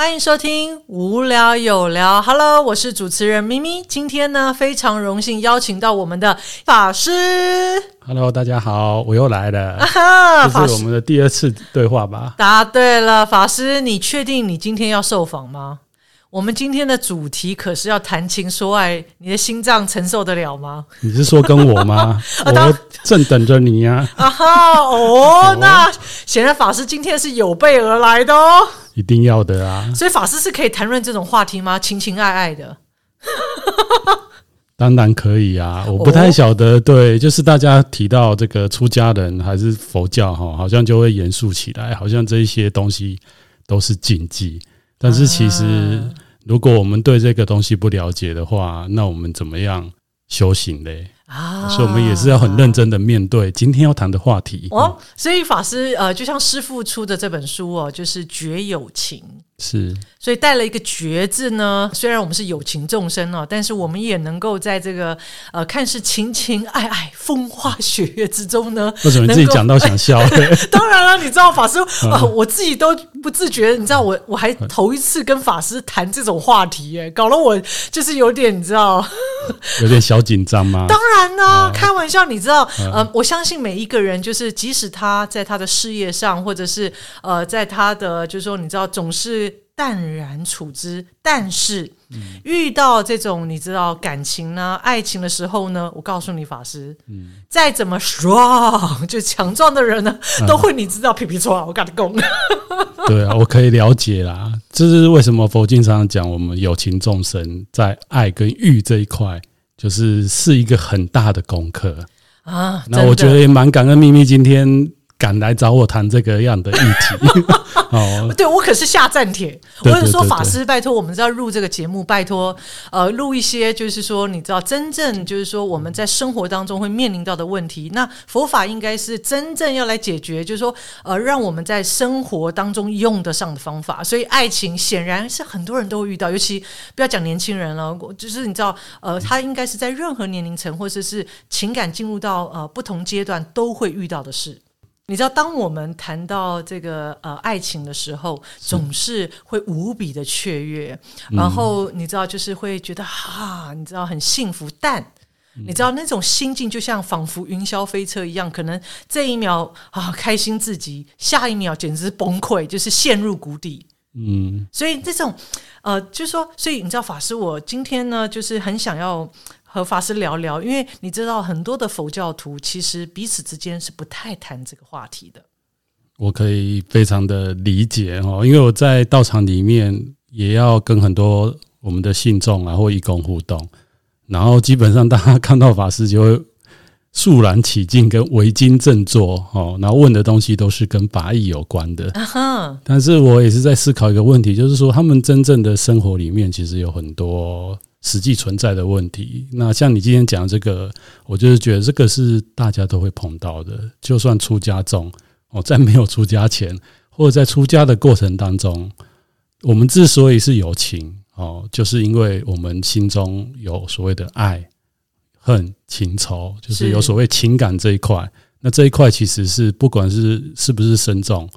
欢迎收听无聊有聊，Hello，我是主持人咪咪。今天呢，非常荣幸邀请到我们的法师。Hello，大家好，我又来了。啊，这是我们的第二次对话吧？答对了，法师，你确定你今天要受访吗？我们今天的主题可是要谈情说爱，你的心脏承受得了吗？你是说跟我吗？我正等着你呀！啊哈哦，那显然法师今天是有备而来的哦，一定要的啊！所以法师是可以谈论这种话题吗？情情爱爱的，当然可以啊！我不太晓得，对，就是大家提到这个出家人还是佛教哈，好像就会严肃起来，好像这一些东西都是禁忌。但是其实，如果我们对这个东西不了解的话，那我们怎么样修行嘞？啊，所以我们也是要很认真的面对今天要谈的话题。哦，所以法师呃，就像师父出的这本书哦，就是绝有情。是，所以带了一个“觉”字呢。虽然我们是有情众生哦，但是我们也能够在这个呃，看似情情爱爱、风花雪月之中呢。为什么你自己讲到想笑？当然了，你知道法师啊、呃，我自己都不自觉。你知道我我还头一次跟法师谈这种话题，哎，搞得我就是有点你知道，有点小紧张吗？当然呢，开玩笑。你知道，呃，我相信每一个人，就是即使他在他的事业上，或者是呃，在他的就是说，你知道，总是。淡然处之，但是遇到这种你知道感情呢、爱情的时候呢，我告诉你，法师，嗯，再怎么 strong 就强壮的人呢，都会你知道皮皮剉，我跟你讲。对啊，我可以了解啦，这是为什么佛经常讲我们有情众生在爱跟欲这一块，就是是一个很大的功课啊。那我觉得也蛮感恩咪咪今天。敢来找我谈这个样的议题 哦，对，我可是下战帖。我是说，法师，拜托，我们是要录这个节目，拜托，呃，录一些，就是说，你知道，真正就是说，我们在生活当中会面临到的问题。那佛法应该是真正要来解决，就是说，呃，让我们在生活当中用得上的方法。所以，爱情显然是很多人都会遇到，尤其不要讲年轻人了，就是你知道，呃，他应该是在任何年龄层或者是情感进入到呃不同阶段都会遇到的事。你知道，当我们谈到这个呃爱情的时候，总是会无比的雀跃，然后你知道，就是会觉得哈，你知道很幸福，但你知道那种心境就像仿佛云霄飞车一样，可能这一秒啊开心至极，下一秒简直是崩溃，就是陷入谷底。嗯，所以这种呃，就是说，所以你知道，法师，我今天呢，就是很想要。和法师聊聊，因为你知道很多的佛教徒其实彼此之间是不太谈这个话题的。我可以非常的理解哦，因为我在道场里面也要跟很多我们的信众啊或义工互动，然后基本上大家看到法师就会肃然起敬，跟唯经正坐哦，然后问的东西都是跟法义有关的。但是我也是在思考一个问题，就是说他们真正的生活里面其实有很多。实际存在的问题，那像你今天讲这个，我就是觉得这个是大家都会碰到的。就算出家众哦，在没有出家前，或者在出家的过程当中，我们之所以是有情哦，就是因为我们心中有所谓的爱、恨、情仇，就是有所谓情感这一块。那这一块其实是不管是是不是僧众。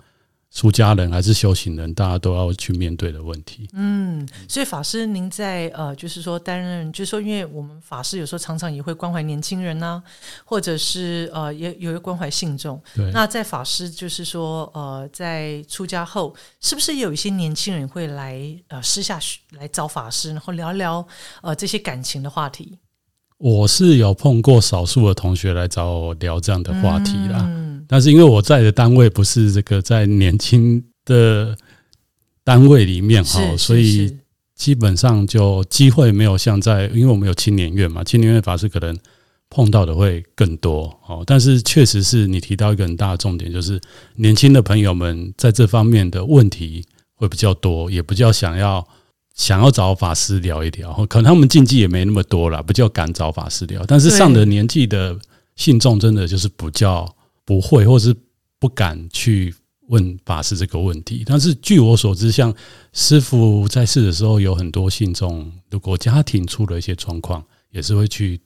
出家人还是修行人，大家都要去面对的问题。嗯，所以法师，您在呃，就是说担任，就是说，因为我们法师有时候常常也会关怀年轻人呢、啊，或者是呃，也有一个关怀信众。对。那在法师，就是说呃，在出家后，是不是有一些年轻人会来呃私下来找法师，然后聊聊呃这些感情的话题？我是有碰过少数的同学来找我聊这样的话题啦。嗯但是因为我在的单位不是这个在年轻的单位里面哈，所以基本上就机会没有像在，因为我们有青年院嘛，青年院法师可能碰到的会更多哦。但是确实是你提到一个很大的重点，就是年轻的朋友们在这方面的问题会比较多，也比较想要想要找法师聊一聊，可能他们禁忌也没那么多了，不叫敢找法师聊。但是上了年纪的信众真的就是比较。不会，或是不敢去问法师这个问题。但是据我所知，像师傅在世的时候，有很多信众，如果家庭出了一些状况，也是会去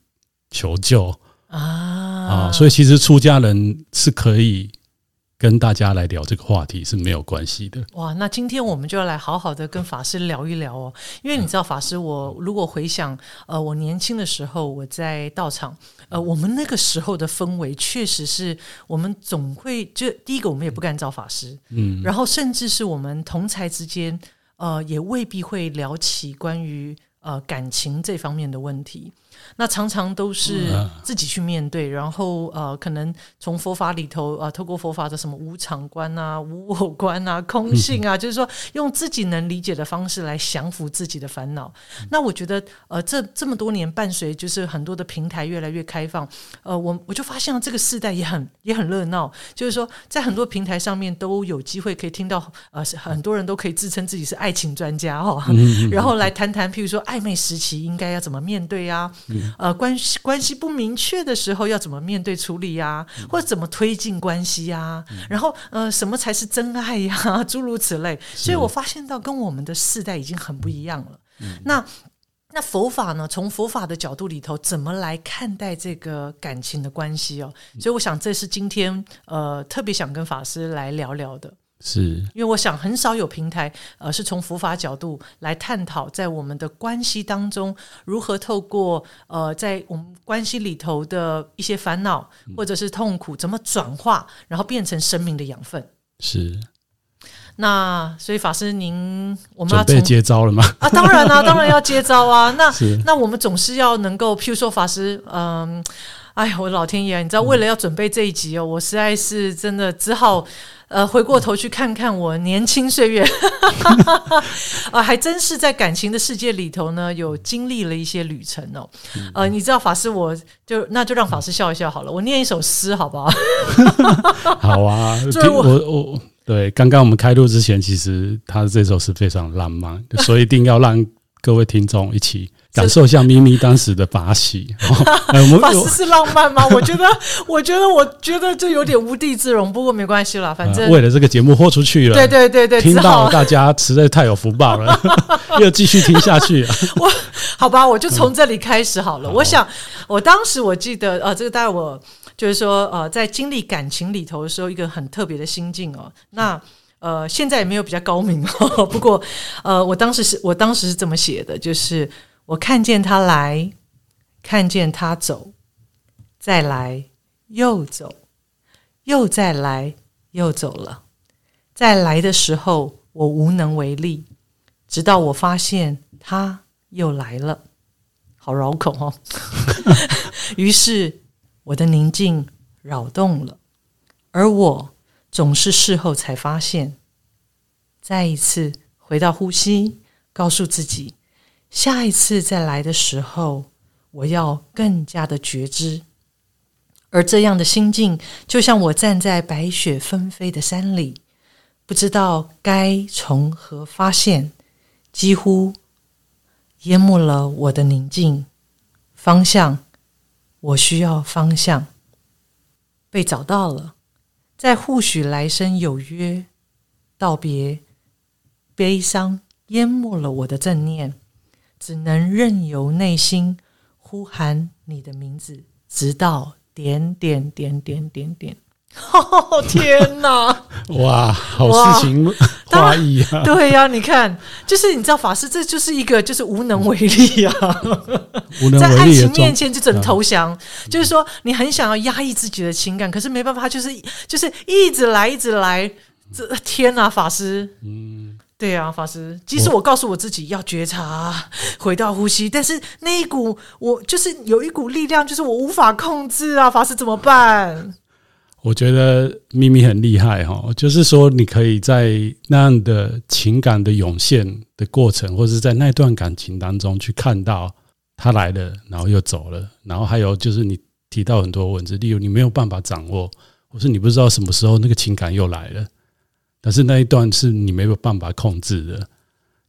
求救啊啊。所以其实出家人是可以跟大家来聊这个话题是没有关系的。哇，那今天我们就要来好好的跟法师聊一聊哦，因为你知道，法师，我如果回想，呃，我年轻的时候，我在道场，呃，我们那个时候的氛围，确实是我们总会就第一个，我们也不敢找法师，嗯，然后甚至是我们同才之间，呃，也未必会聊起关于呃感情这方面的问题。那常常都是自己去面对，然后呃，可能从佛法里头啊、呃，透过佛法的什么无常观啊、无我观啊、空性啊，就是说用自己能理解的方式来降服自己的烦恼。那我觉得呃，这这么多年伴随就是很多的平台越来越开放，呃，我我就发现了这个世代也很也很热闹，就是说在很多平台上面都有机会可以听到呃，很多人都可以自称自己是爱情专家哈，然后来谈谈，譬如说暧昧时期应该要怎么面对啊。呃，关系关系不明确的时候要怎么面对处理呀、啊？或者怎么推进关系呀、啊？然后呃，什么才是真爱呀？诸如此类。所以我发现到跟我们的世代已经很不一样了。那那佛法呢？从佛法的角度里头，怎么来看待这个感情的关系哦？所以我想这是今天呃特别想跟法师来聊聊的。是，因为我想很少有平台，呃，是从佛法角度来探讨，在我们的关系当中，如何透过呃，在我们关系里头的一些烦恼或者是痛苦，怎么转化，然后变成生命的养分。是。那所以法师您，我们要准备接招了吗？啊，当然啊，当然要接招啊。那 那我们总是要能够，譬如说法师，嗯，哎呀，我的老天爷，你知道，为了要准备这一集哦，我实在是真的只好。呃，回过头去看看我年轻岁月，啊，还真是在感情的世界里头呢，有经历了一些旅程哦。呃，你知道法师，我就那就让法师笑一笑好了。我念一首诗好不好？好啊，我我，我对，刚刚我们开录之前，其实他的这首诗非常浪漫，所以一定要让各位听众一起。感受一下咪咪当时的法喜，法师是浪漫吗？我觉得，我觉得，我觉得这有点无地自容。不过没关系啦，反正为了这个节目豁出去了。对对对对，听到大家实在太有福报了，又继续听下去。我好吧，我就从这里开始好了。我想，我当时我记得，呃，这个带我就是说，呃，在经历感情里头的时候，一个很特别的心境哦。那呃，现在也没有比较高明哦。不过，呃，我当时是我当时是这么写的，就是。我看见他来，看见他走，再来又走，又再来又走了。再来的时候，我无能为力，直到我发现他又来了，好绕口哦。于是我的宁静扰动了，而我总是事后才发现。再一次回到呼吸，告诉自己。下一次再来的时候，我要更加的觉知。而这样的心境，就像我站在白雪纷飞的山里，不知道该从何发现，几乎淹没了我的宁静。方向，我需要方向。被找到了，在互许来生有约，道别，悲伤淹没了我的正念。只能任由内心呼喊你的名字，直到点点点点点点。哦，天哪！哇，好事情 画意啊！对呀、啊，你看，就是你知道，法师这就是一个就是无能为力啊，无能为力，在爱情面前就只能投降。啊、就是说，你很想要压抑自己的情感，可是没办法，就是就是一直来，一直来。这天哪，法师，嗯。对啊，法师，即使我告诉我自己要觉察，回到呼吸，但是那一股我就是有一股力量，就是我无法控制啊，法师怎么办？我觉得咪咪很厉害哈，就是说你可以在那样的情感的涌现的过程，或者是在那段感情当中去看到他来了，然后又走了，然后还有就是你提到很多文字，例如你没有办法掌握，或是你不知道什么时候那个情感又来了。但是那一段是你没有办法控制的，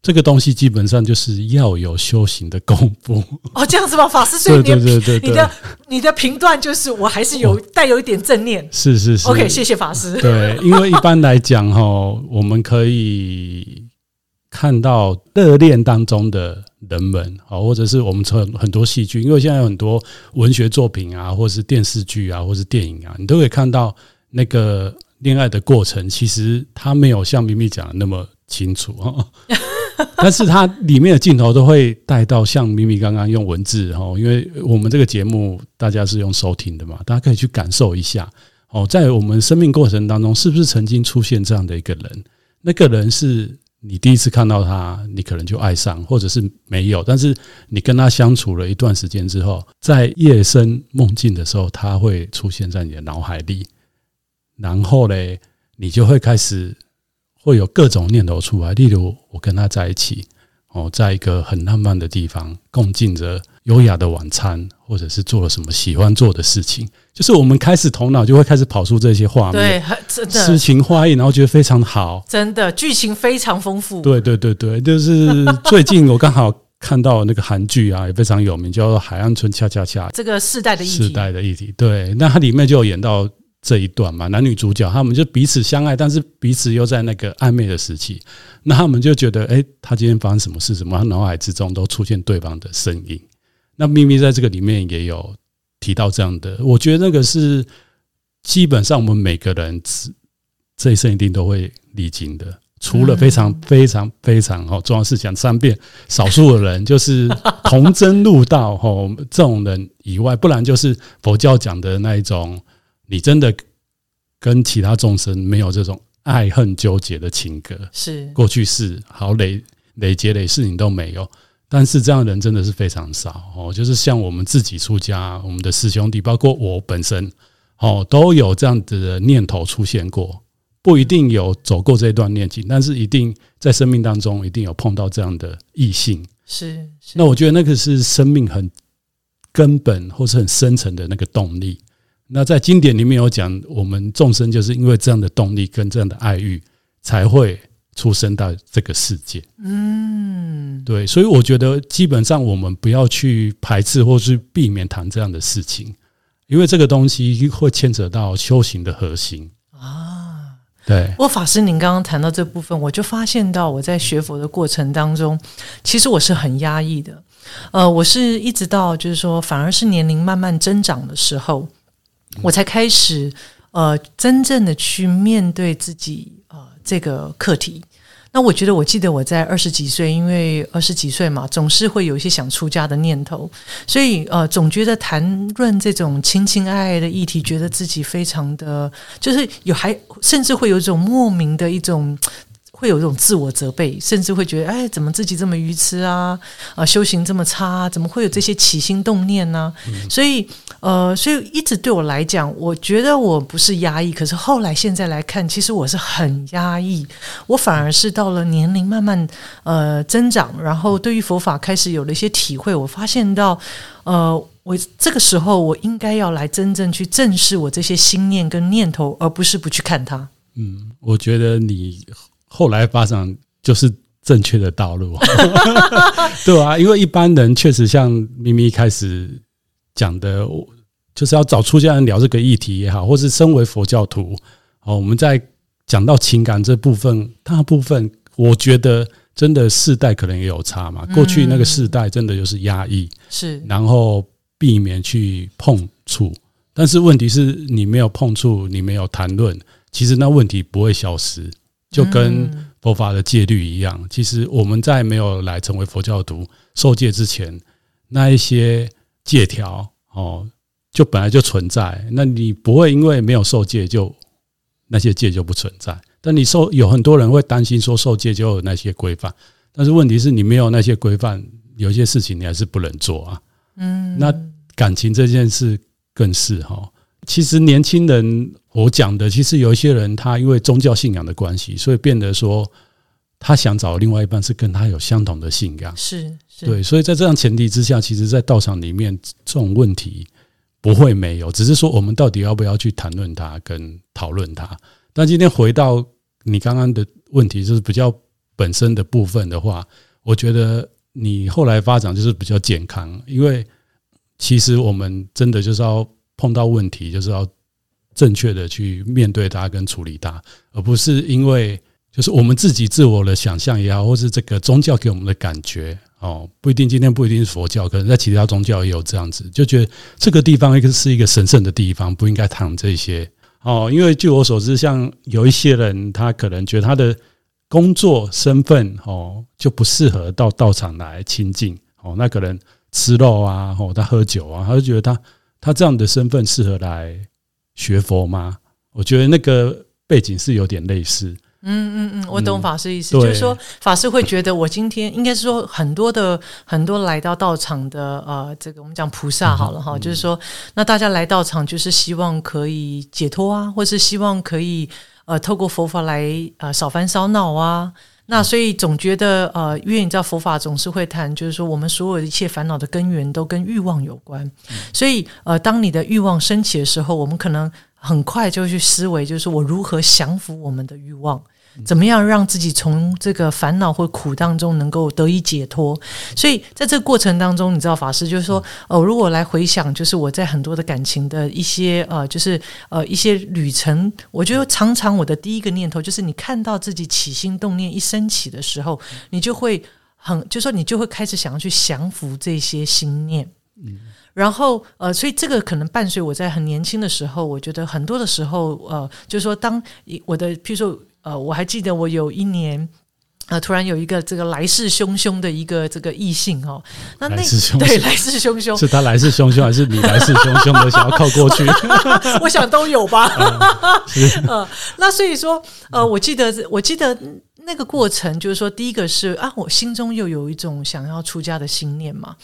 这个东西基本上就是要有修行的功夫。哦，这样子吗？法师，所以你对对对对，你的你的评断就是我还是有带有一点正念。是是是，OK，谢谢法师。对，因为一般来讲哈，我们可以看到热恋当中的人们啊，或者是我们从很多戏剧，因为现在有很多文学作品啊，或者是电视剧啊，或者是电影啊，你都可以看到那个。恋爱的过程，其实他没有像咪咪讲的那么清楚哈。但是它里面的镜头都会带到像咪咪刚刚用文字哈，因为我们这个节目大家是用收听的嘛，大家可以去感受一下哦，在我们生命过程当中，是不是曾经出现这样的一个人？那个人是你第一次看到他，你可能就爱上，或者是没有，但是你跟他相处了一段时间之后，在夜深梦境的时候，他会出现在你的脑海里，然后嘞，你就会开始。会有各种念头出来，例如我跟他在一起，哦，在一个很浪漫的地方，共进着优雅的晚餐，或者是做了什么喜欢做的事情，就是我们开始头脑就会开始跑出这些画面，对，真的诗情画意，然后觉得非常好，真的剧情非常丰富。对对对对，就是最近我刚好看到那个韩剧啊，也非常有名，叫做《海岸村恰恰恰》，这个世代的议题，世代的议题，对，那它里面就有演到。这一段嘛，男女主角他们就彼此相爱，但是彼此又在那个暧昧的时期，那他们就觉得，哎，他今天发生什么事？什么？他脑海之中都出现对方的身影。那咪咪在这个里面也有提到这样的，我觉得那个是基本上我们每个人这一生一定都会历经的，除了非常非常非常哦重要事讲三遍，少数的人就是童真入道哦这种人以外，不然就是佛教讲的那一种。你真的跟其他众生没有这种爱恨纠结的情格，是过去式好累累劫累世你都没有，但是这样的人真的是非常少哦。就是像我们自己出家，我们的师兄弟，包括我本身哦，都有这样子的念头出现过，不一定有走过这段恋情，但是一定在生命当中一定有碰到这样的异性。是，是那我觉得那个是生命很根本或是很深层的那个动力。那在经典里面有讲，我们众生就是因为这样的动力跟这样的爱欲，才会出生到这个世界。嗯，对，所以我觉得基本上我们不要去排斥或是避免谈这样的事情，因为这个东西会牵扯到修行的核心啊。对，我法师，您刚刚谈到这部分，我就发现到我在学佛的过程当中，其实我是很压抑的。呃，我是一直到就是说，反而是年龄慢慢增长的时候。我才开始，呃，真正的去面对自己，呃，这个课题。那我觉得，我记得我在二十几岁，因为二十几岁嘛，总是会有一些想出家的念头，所以呃，总觉得谈论这种亲亲爱爱的议题，觉得自己非常的，就是有还甚至会有一种莫名的一种。会有这种自我责备，甚至会觉得，哎，怎么自己这么愚痴啊？啊，修行这么差啊，怎么会有这些起心动念呢？嗯。所以，呃，所以一直对我来讲，我觉得我不是压抑，可是后来现在来看，其实我是很压抑。我反而是到了年龄慢慢呃增长，然后对于佛法开始有了一些体会，我发现到，呃，我这个时候我应该要来真正去正视我这些心念跟念头，而不是不去看它。嗯，我觉得你。后来发展就是正确的道路，对啊，因为一般人确实像咪咪开始讲的，就是要找出家人聊这个议题也好，或是身为佛教徒哦，我们在讲到情感这部分，大部分我觉得真的世代可能也有差嘛。过去那个世代真的就是压抑，是，然后避免去碰触，但是问题是你没有碰触，你没有谈论，其实那问题不会消失。就跟佛法的戒律一样，其实我们在没有来成为佛教徒受戒之前，那一些戒条哦，就本来就存在。那你不会因为没有受戒就那些戒就不存在。但你受有很多人会担心说受戒就有那些规范，但是问题是你没有那些规范，有些事情你还是不能做啊。嗯，那感情这件事更是哈。其实年轻人，我讲的其实有一些人，他因为宗教信仰的关系，所以变得说他想找另外一半是跟他有相同的信仰，是，是对，所以在这样前提之下，其实，在道场里面这种问题不会没有，只是说我们到底要不要去谈论它跟讨论它。但今天回到你刚刚的问题，就是比较本身的部分的话，我觉得你后来发展就是比较健康，因为其实我们真的就是要。碰到问题就是要正确的去面对它跟处理它，而不是因为就是我们自己自我的想象也好，或是这个宗教给我们的感觉哦，不一定今天不一定是佛教，可能在其他宗教也有这样子，就觉得这个地方一个是一个神圣的地方，不应该谈这些。哦，因为据我所知，像有一些人，他可能觉得他的工作身份哦就不适合到道场来亲近哦，那可能吃肉啊，哦，他喝酒啊，他就觉得他他这样的身份适合来学佛吗？我觉得那个背景是有点类似。嗯嗯嗯，我懂法师意思，嗯、就是说法师会觉得我今天应该是说很多的 很多来到道场的呃，这个我们讲菩萨好了哈，嗯、就是说那大家来道场就是希望可以解脱啊，或是希望可以呃透过佛法来呃少烦少恼啊，那所以总觉得呃，因为你知道佛法总是会谈，就是说我们所有的一切烦恼的根源都跟欲望有关，嗯、所以呃，当你的欲望升起的时候，我们可能。很快就去思维，就是我如何降服我们的欲望，怎么样让自己从这个烦恼或苦当中能够得以解脱。所以在这个过程当中，你知道法师就是说，哦，如果来回想，就是我在很多的感情的一些呃，就是呃一些旅程，我觉得常常我的第一个念头就是，你看到自己起心动念一升起的时候，你就会很，就说你就会开始想要去降服这些心念。嗯。然后，呃，所以这个可能伴随我在很年轻的时候，我觉得很多的时候，呃，就是说，当我的，譬如说，呃，我还记得我有一年，呃，突然有一个这个来势汹汹的一个这个异性哦，那那对来势汹汹，是他来势汹汹，还是你来势汹汹的想要靠过去？我想都有吧。嗯、呃，那所以说，呃，我记得，我记得。那个过程就是说，第一个是啊，我心中又有一种想要出家的心念嘛。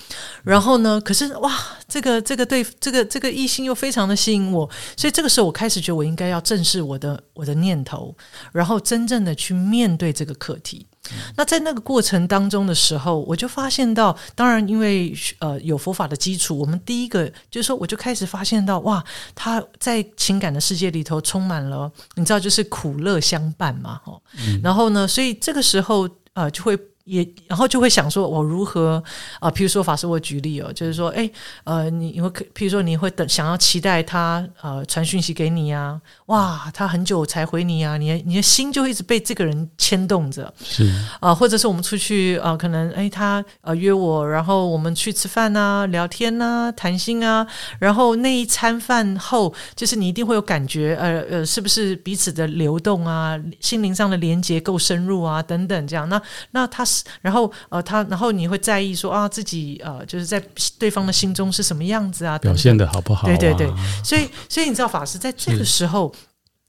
然后呢，可是哇，这个这个对这个这个异性又非常的吸引我，所以这个时候我开始觉得我应该要正视我的我的念头，然后真正的去面对这个课题。那在那个过程当中的时候，我就发现到，当然因为呃有佛法的基础，我们第一个就是说，我就开始发现到，哇，他在情感的世界里头充满了，你知道，就是苦乐相伴嘛，哈，然后呢，所以这个时候呃就会。也，然后就会想说，我如何啊？譬如说，法师，我举例哦，就是说，哎，呃，你你会，譬如说，你会等，想要期待他呃传讯息给你呀？哇，他很久才回你呀，你你的心就一直被这个人牵动着，是啊，或者是我们出去啊，可能哎，他呃约我，然后我们去吃饭呐、聊天呐、谈心啊，然后那一餐饭后，就是你一定会有感觉，呃呃，是不是彼此的流动啊，心灵上的连接够深入啊，等等这样，那那他是。然后呃，他然后你会在意说啊，自己呃，就是在对方的心中是什么样子啊？表现的好不好、啊？对对对，所以所以你知道，法师在这个时候，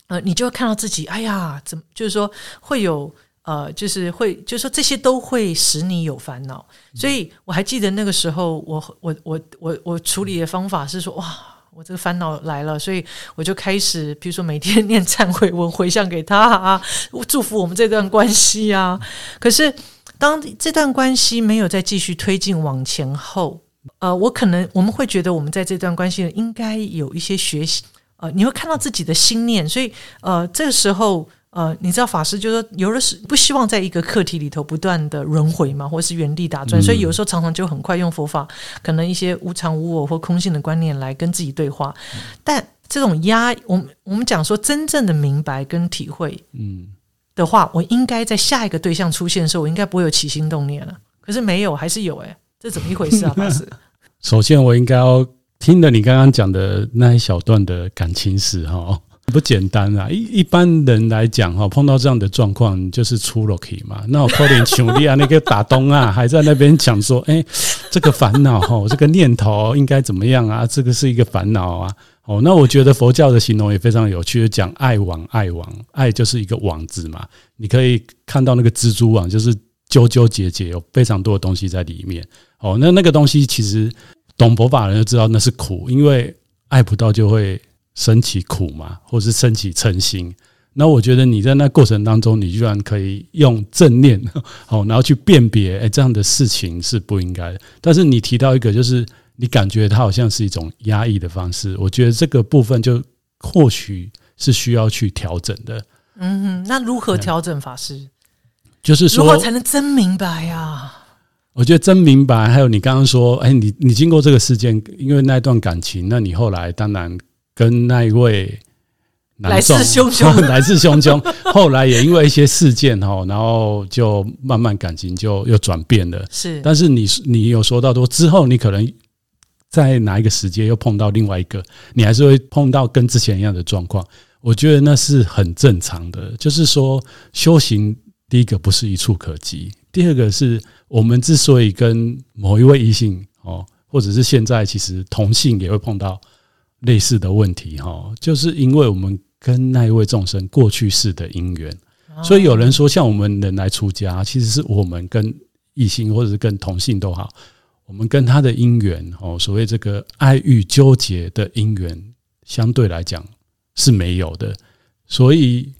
呃，你就会看到自己，哎呀，怎么就是说会有呃，就是会就是说这些都会使你有烦恼。所以我还记得那个时候，我我我我我处理的方法是说，哇，我这个烦恼来了，所以我就开始，比如说每天 念忏悔文回向给他啊，祝福我们这段关系啊。可是。当这段关系没有再继续推进往前后，呃，我可能我们会觉得我们在这段关系应该有一些学习，呃，你会看到自己的心念，所以呃，这个时候呃，你知道法师就说，有的是不希望在一个课题里头不断的轮回嘛，或是原地打转，嗯、所以有时候常常就很快用佛法，可能一些无常无我或空性的观念来跟自己对话，但这种压，我们我们讲说真正的明白跟体会，嗯。的话，我应该在下一个对象出现的时候，我应该不会有起心动念了。可是没有，还是有哎、欸，这怎么一回事啊？法师，首先我应该要听了你刚刚讲的那一小段的感情史哈，不简单啊。一一般人来讲哈，碰到这样的状况就是出了题嘛。那我可怜穷力啊，那个打东啊，还在那边讲说，哎，这个烦恼哈，这个念头应该怎么样啊？这个是一个烦恼啊。哦，那我觉得佛教的形容也非常有趣，讲爱网，爱网，爱就是一个网子嘛。你可以看到那个蜘蛛网，就是纠纠结结，有非常多的东西在里面。哦，那那个东西其实懂佛法的人就知道那是苦，因为爱不到就会升起苦嘛，或是升起嗔心。那我觉得你在那过程当中，你居然可以用正念，哦，然后去辨别，哎，这样的事情是不应该的。但是你提到一个就是。你感觉它好像是一种压抑的方式，我觉得这个部分就或许是需要去调整的。嗯哼，那如何调整法师？就是说，如何才能真明白呀、啊？我觉得真明白，还有你刚刚说，哎，你你经过这个事件，因为那段感情，那你后来当然跟那一位来势汹汹，来势汹汹，后来也因为一些事件哈，然后就慢慢感情就又转变了。是，但是你你有说到说之后，你可能。在哪一个时间又碰到另外一个，你还是会碰到跟之前一样的状况。我觉得那是很正常的。就是说，修行第一个不是一触可及，第二个是我们之所以跟某一位异性哦，或者是现在其实同性也会碰到类似的问题哈，就是因为我们跟那一位众生过去世的因缘，所以有人说，像我们人来出家，其实是我们跟异性或者是跟同性都好。我们跟他的因缘哦，所谓这个爱欲纠结的因缘，相对来讲是没有的。所以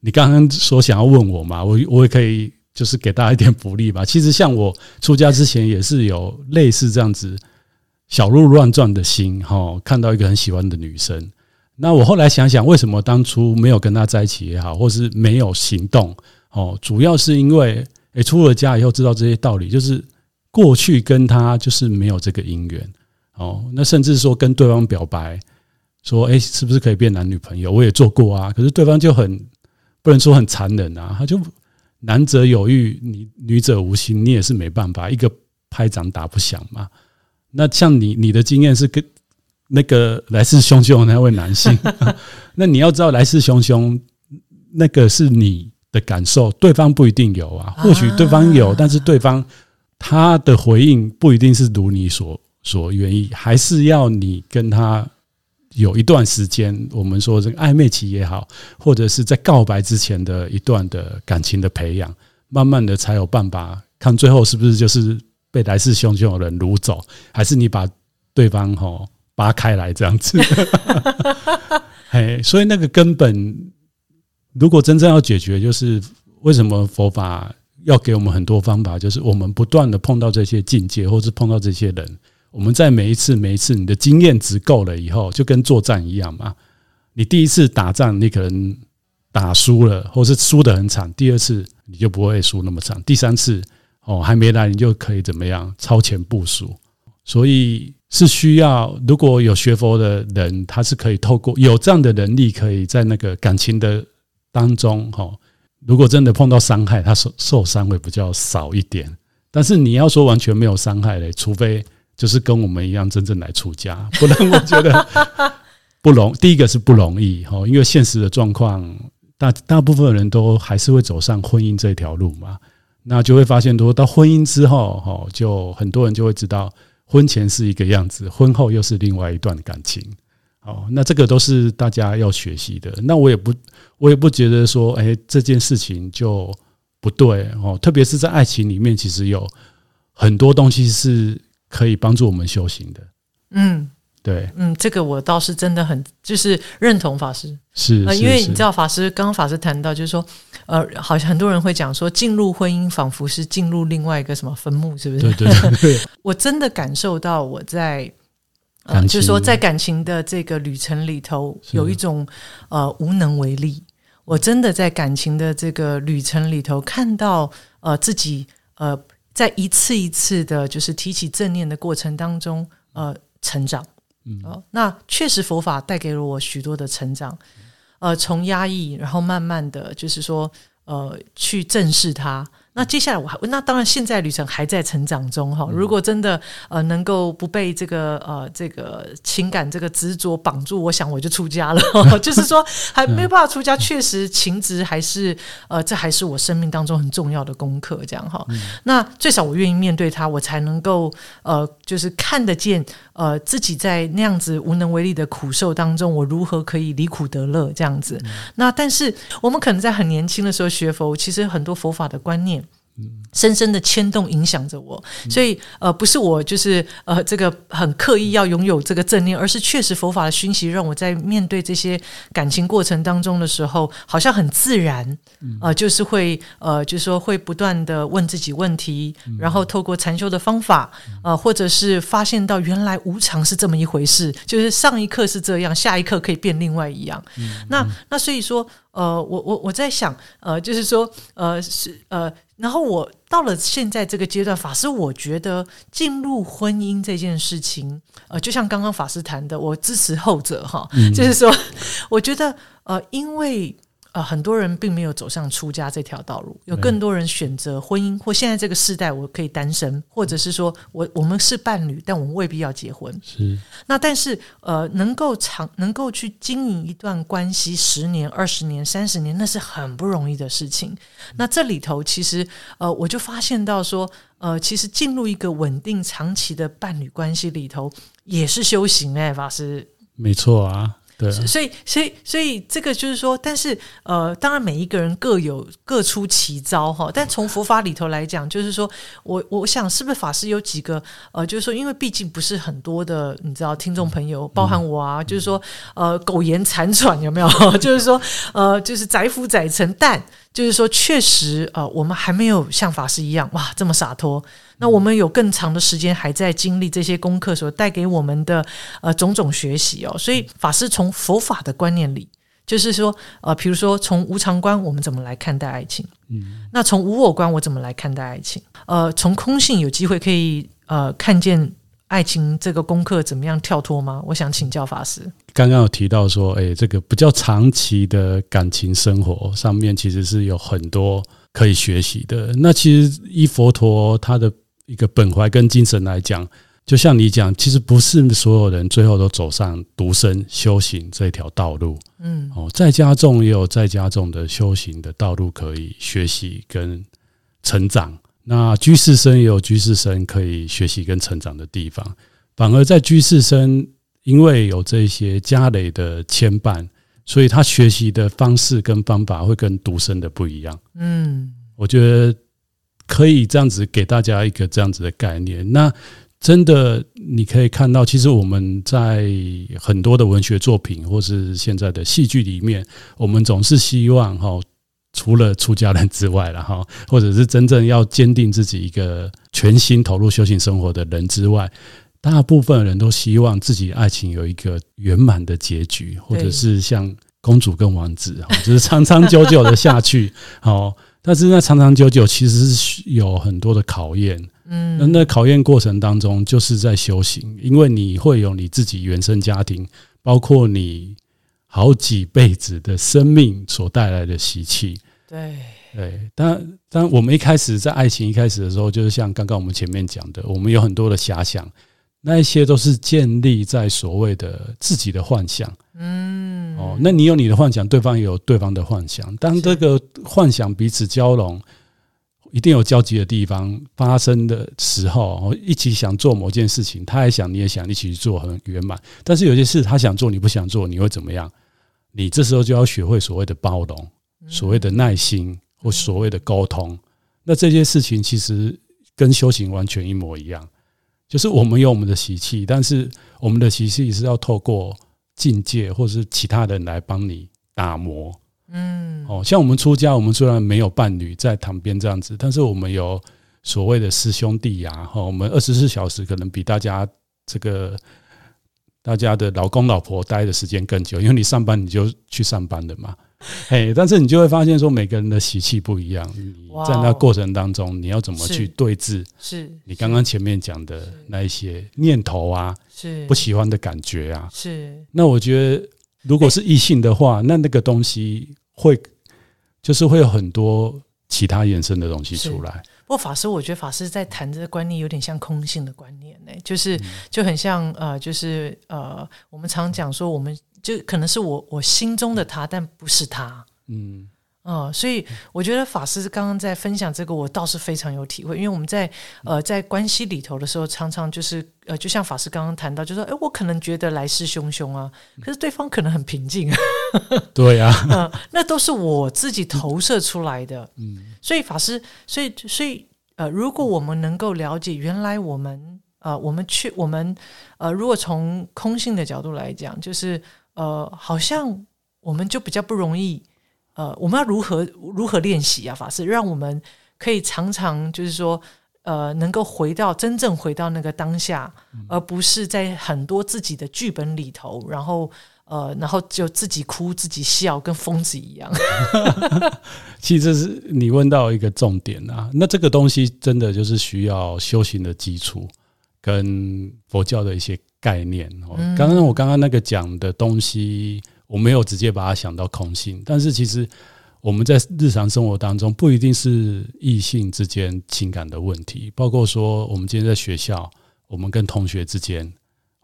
你刚刚说想要问我嘛，我我也可以就是给大家一点福利吧。其实像我出家之前也是有类似这样子小鹿乱撞的心哈，看到一个很喜欢的女生，那我后来想想，为什么当初没有跟她在一起也好，或是没有行动哦，主要是因为诶出了家以后知道这些道理，就是。过去跟他就是没有这个姻缘哦，那甚至说跟对方表白说，诶，是不是可以变男女朋友？我也做过啊，可是对方就很不能说很残忍啊，他就男者有欲，女女者无心，你也是没办法，一个拍掌打不响嘛。那像你你的经验是跟那个来势汹汹的那位男性，那你要知道来势汹汹那个是你的感受，对方不一定有啊，或许对方有，但是对方。他的回应不一定是如你所所愿意，还是要你跟他有一段时间，我们说这个暧昧期也好，或者是在告白之前的一段的感情的培养，慢慢的才有办法看最后是不是就是被来势汹汹的人掳走，还是你把对方吼扒开来这样子。哎，所以那个根本，如果真正要解决，就是为什么佛法？要给我们很多方法，就是我们不断的碰到这些境界，或是碰到这些人，我们在每一次、每一次，你的经验值够了以后，就跟作战一样嘛。你第一次打仗，你可能打输了，或是输得很惨；第二次你就不会输那么惨；第三次哦还没来，你就可以怎么样超前部署。所以是需要，如果有学佛的人，他是可以透过有这样的能力，可以在那个感情的当中，哈。如果真的碰到伤害，他受受伤会比较少一点。但是你要说完全没有伤害嘞，除非就是跟我们一样真正来出家，不然我觉得不容。第一个是不容易哈，因为现实的状况，大大部分人都还是会走上婚姻这条路嘛。那就会发现，说到婚姻之后哈，就很多人就会知道，婚前是一个样子，婚后又是另外一段感情。哦，那这个都是大家要学习的。那我也不，我也不觉得说，哎，这件事情就不对哦。特别是在爱情里面，其实有很多东西是可以帮助我们修行的。嗯，对，嗯，这个我倒是真的很就是认同法师是，是，因为你知道法师刚刚法师谈到，就是说，呃，好像很多人会讲说，进入婚姻仿佛是进入另外一个什么坟墓，是不是？对对对，对，我真的感受到我在。呃，就是说，在感情的这个旅程里头，有一种呃无能为力。我真的在感情的这个旅程里头，看到呃自己呃在一次一次的，就是提起正念的过程当中，呃成长。嗯，那确实佛法带给了我许多的成长。呃，从压抑，然后慢慢的就是说，呃，去正视它。那接下来我还那当然现在旅程还在成长中哈。如果真的呃能够不被这个呃这个情感这个执着绑住，我想我就出家了。就是说还没有办法出家，确实情执还是呃这还是我生命当中很重要的功课。这样哈，那最少我愿意面对它，我才能够呃就是看得见呃自己在那样子无能为力的苦受当中，我如何可以离苦得乐这样子。那但是我们可能在很年轻的时候学佛，其实很多佛法的观念。深深的牵动影响着我，所以呃，不是我就是呃，这个很刻意要拥有这个正念，而是确实佛法的熏习让我在面对这些感情过程当中的时候，好像很自然，呃，就是会呃，就是说会不断的问自己问题，然后透过禅修的方法，呃，或者是发现到原来无常是这么一回事，就是上一刻是这样，下一刻可以变另外一样。那那所以说。呃，我我我在想，呃，就是说，呃，是呃，然后我到了现在这个阶段，法师，我觉得进入婚姻这件事情，呃，就像刚刚法师谈的，我支持后者哈，就是说，我觉得，呃，因为呃，很多人并没有走上出家这条道路，有更多人选择婚姻，或现在这个时代，我可以单身，或者是说我我们是伴侣，但我们未必要结婚。是。那但是呃，能够长能够去经营一段关系十年、二十年、三十年，那是很不容易的事情。那这里头其实呃，我就发现到说，呃，其实进入一个稳定长期的伴侣关系里头，也是修行哎，法师。没错啊。对，所以，所以，所以，这个就是说，但是，呃，当然，每一个人各有各出奇招哈。但从佛法里头来讲，就是说我，我想，是不是法师有几个，呃，就是说，因为毕竟不是很多的，你知道，听众朋友，包含我啊，就是说，呃，苟延残喘有没有？就是说，呃，就是载浮载沉，但就是说，确实，呃，我们还没有像法师一样，哇，这么洒脱。那我们有更长的时间还在经历这些功课所带给我们的呃种种学习哦，所以法师从佛法的观念里，就是说呃，比如说从无常观，我们怎么来看待爱情？嗯，那从无我观，我怎么来看待爱情？呃，从空性有机会可以呃看见爱情这个功课怎么样跳脱吗？我想请教法师。刚刚有提到说，哎，这个比较长期的感情生活上面，其实是有很多可以学习的。那其实依佛陀他的。一个本怀跟精神来讲，就像你讲，其实不是所有人最后都走上独身修行这条道路。嗯，哦，在家众也有在家众的修行的道路可以学习跟成长。那居士生也有居士生可以学习跟成长的地方。反而在居士生，因为有这些家累的牵绊，所以他学习的方式跟方法会跟独身的不一样。嗯，我觉得。可以这样子给大家一个这样子的概念。那真的你可以看到，其实我们在很多的文学作品，或是现在的戏剧里面，我们总是希望哈，除了出家人之外了哈，或者是真正要坚定自己一个全心投入修行生活的人之外，大部分人都希望自己爱情有一个圆满的结局，或者是像公主跟王子，就是长长久久的下去，好。但是那长长久久其实是有很多的考验，嗯，那那考验过程当中就是在修行，因为你会有你自己原生家庭，包括你好几辈子的生命所带来的习气，对对。但但我们一开始在爱情一开始的时候，就是像刚刚我们前面讲的，我们有很多的遐想。那一些都是建立在所谓的自己的幻想，嗯，哦，那你有你的幻想，对方也有对方的幻想。当这个幻想彼此交融，一定有交集的地方发生的时候，一起想做某件事情，他也想，你也想，一起去做很圆满。但是有些事他想做，你不想做，你会怎么样？你这时候就要学会所谓的包容，所谓的耐心，或所谓的沟通。那这些事情其实跟修行完全一模一样。就是我们有我们的习气，但是我们的习气是要透过境界或者是其他人来帮你打磨。嗯，哦，像我们出家，我们虽然没有伴侣在旁边这样子，但是我们有所谓的师兄弟呀，哈，我们二十四小时可能比大家这个大家的老公老婆待的时间更久，因为你上班你就去上班的嘛。哎，但是你就会发现说，每个人的习气不一样。你在那过程当中，你要怎么去对峙？是你刚刚前面讲的那一些念头啊，是不喜欢的感觉啊，是。那我觉得，如果是异性的话，那那个东西会，就是会有很多其他延伸的东西出来。不过法师，我觉得法师在谈这个观念有点像空性的观念呢，就是就很像呃，就是呃，我们常讲说我们。就可能是我我心中的他，但不是他。嗯，哦，所以我觉得法师刚刚在分享这个，我倒是非常有体会。因为我们在呃在关系里头的时候，常常就是呃，就像法师刚刚谈到，就说，哎，我可能觉得来势汹汹啊，可是对方可能很平静。对呀，嗯，那都是我自己投射出来的。嗯，所以法师，所以所以呃，如果我们能够了解，原来我们呃，我们去我们呃，如果从空性的角度来讲，就是。呃，好像我们就比较不容易。呃，我们要如何如何练习啊？法师，让我们可以常常就是说，呃，能够回到真正回到那个当下，而不是在很多自己的剧本里头，然后呃，然后就自己哭自己笑，跟疯子一样。其实这是你问到一个重点啊。那这个东西真的就是需要修行的基础，跟佛教的一些。概念哦，刚刚我刚刚那个讲的东西，我没有直接把它想到空性，但是其实我们在日常生活当中不一定是异性之间情感的问题，包括说我们今天在学校，我们跟同学之间，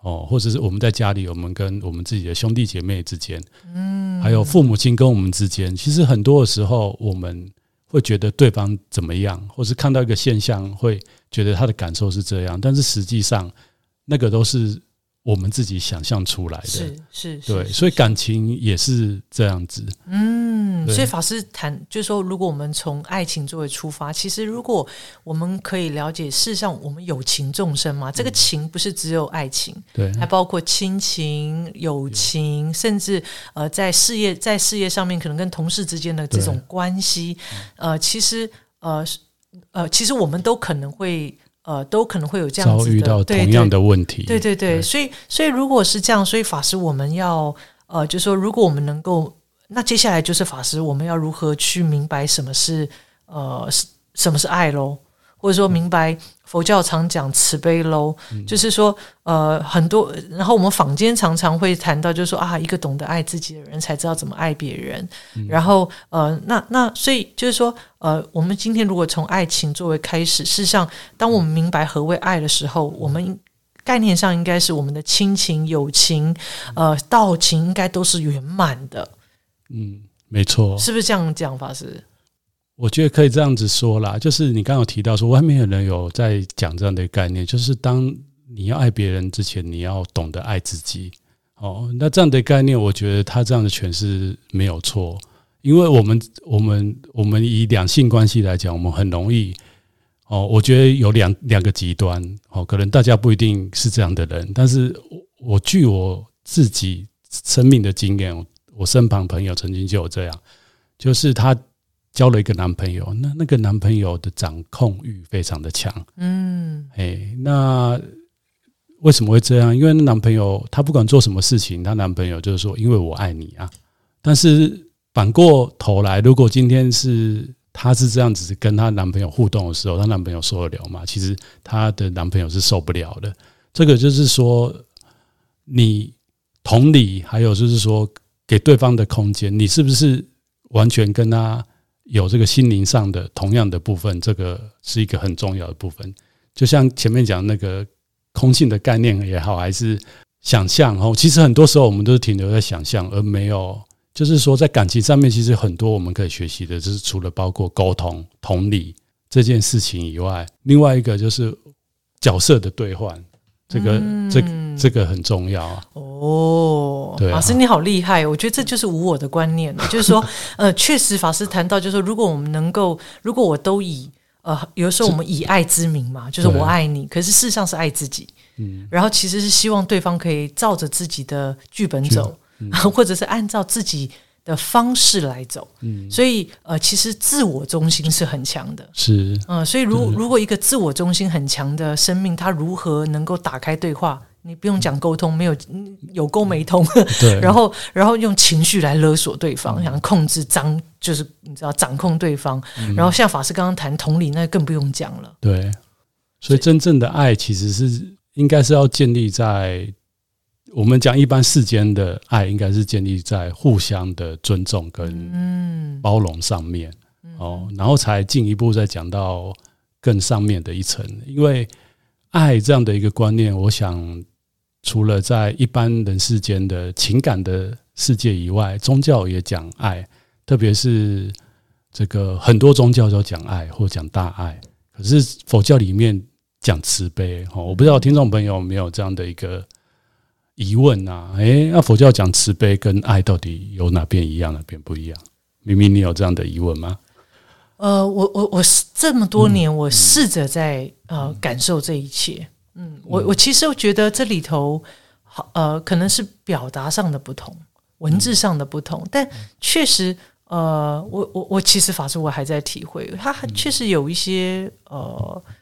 哦，或者是我们在家里，我们跟我们自己的兄弟姐妹之间，嗯，还有父母亲跟我们之间，其实很多的时候我们会觉得对方怎么样，或是看到一个现象，会觉得他的感受是这样，但是实际上那个都是。我们自己想象出来的，是是，对，所以感情也是这样子。嗯，所以法师谈就是说，如果我们从爱情作为出发，其实如果我们可以了解，事实上我们有情众生嘛，这个情不是只有爱情，对，还包括亲情、友情，甚至呃，在事业在事业上面，可能跟同事之间的这种关系，呃，其实呃呃，其实我们都可能会。呃，都可能会有这样子的遇到同样的问题，对对对，所以所以如果是这样，所以法师我们要呃，就是说，如果我们能够，那接下来就是法师我们要如何去明白什么是呃，什么是爱喽？或者说明白佛教常讲慈悲喽，嗯、就是说呃很多，然后我们坊间常常会谈到，就是说啊，一个懂得爱自己的人才知道怎么爱别人。嗯、然后呃，那那所以就是说呃，我们今天如果从爱情作为开始，事实上，当我们明白何谓爱的时候，我们概念上应该是我们的亲情、友情、呃道情应该都是圆满的。嗯，没错，是不是这样讲法是？我觉得可以这样子说啦，就是你刚刚有提到说，外面有人有在讲这样的概念，就是当你要爱别人之前，你要懂得爱自己。哦，那这样的概念，我觉得他这样的诠释没有错，因为我们我们我们以两性关系来讲，我们很容易哦，我觉得有两两个极端哦，可能大家不一定是这样的人，但是我据我自己生命的经验，我身旁朋友曾经就有这样，就是他。交了一个男朋友，那那个男朋友的掌控欲非常的强，嗯，哎，那为什么会这样？因为男朋友他不管做什么事情，他男朋友就是说，因为我爱你啊。但是反过头来，如果今天是她是这样子跟她男朋友互动的时候，她男朋友受得了吗？其实她的男朋友是受不了的。这个就是说，你同理，还有就是说，给对方的空间，你是不是完全跟他？有这个心灵上的同样的部分，这个是一个很重要的部分。就像前面讲那个空性的概念也好，还是想象哦，其实很多时候我们都是停留在想象，而没有就是说在感情上面，其实很多我们可以学习的，就是除了包括沟通、同理这件事情以外，另外一个就是角色的兑换。这个这这个很重要啊！哦，对啊，法师你好厉害，我觉得这就是无我的观念，就是说，呃，确实法师谈到，就是说，如果我们能够，如果我都以呃，有的时候我们以爱之名嘛，就是我爱你，可是事实上是爱自己，嗯，然后其实是希望对方可以照着自己的剧本走，或者是按照自己。的方式来走，嗯，所以呃，其实自我中心是很强的，是，嗯，所以如如果一个自我中心很强的生命，他如何能够打开对话？你不用讲沟通，没有有沟没通，对，然后然后用情绪来勒索对方，想控制掌，就是你知道掌控对方，然后像法师刚刚谈同理，那更不用讲了，对，所以真正的爱其实是应该是要建立在。我们讲一般世间的爱，应该是建立在互相的尊重跟包容上面哦，然后才进一步再讲到更上面的一层。因为爱这样的一个观念，我想除了在一般人世间的情感的世界以外，宗教也讲爱，特别是这个很多宗教都讲爱或讲大爱，可是佛教里面讲慈悲哦，我不知道听众朋友有没有这样的一个。疑问啊，诶，那佛教讲慈悲跟爱到底有哪边一样，哪边不一样？明明你有这样的疑问吗？呃，我我我这么多年，我试着在呃感受这一切。嗯，我我其实觉得这里头，呃，可能是表达上的不同，文字上的不同，但确实，呃，我我我其实法师我还在体会，它确实有一些呃。嗯，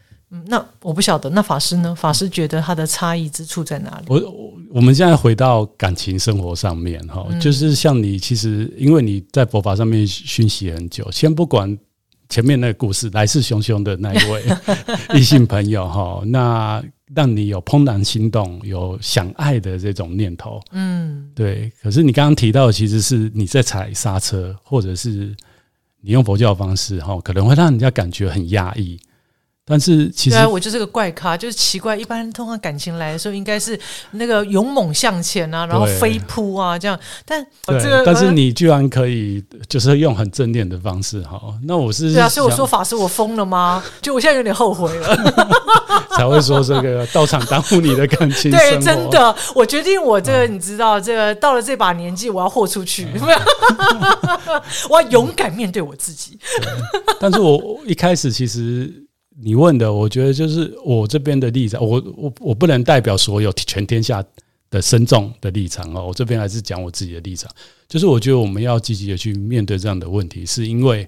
那我不晓得，那法师呢？法师觉得他的差异之处在哪里？我我们现在回到感情生活上面哈，嗯、就是像你，其实因为你在佛法上面熏习很久，先不管前面那个故事来势汹汹的那一位 异性朋友哈，那让你有怦然心动、有想爱的这种念头，嗯，对。可是你刚刚提到的，其实是你在踩刹车，或者是你用佛教的方式哈，可能会让人家感觉很压抑。但是其实，对啊，我就是个怪咖，就是奇怪。一般通常感情来的时候，应该是那个勇猛向前啊，然后飞扑啊这样。但这个，但是你居然可以，就是用很正念的方式好。那我是对啊，所以我说法师，我疯了吗？就我现在有点后悔了，才会说这个到场耽误你的感情。对，真的，我决定我这个，你知道，这个到了这把年纪，我要豁出去，我要勇敢面对我自己。但是我一开始其实。你问的，我觉得就是我这边的立场，我我我不能代表所有全天下的僧众的立场哦，我这边还是讲我自己的立场，就是我觉得我们要积极的去面对这样的问题，是因为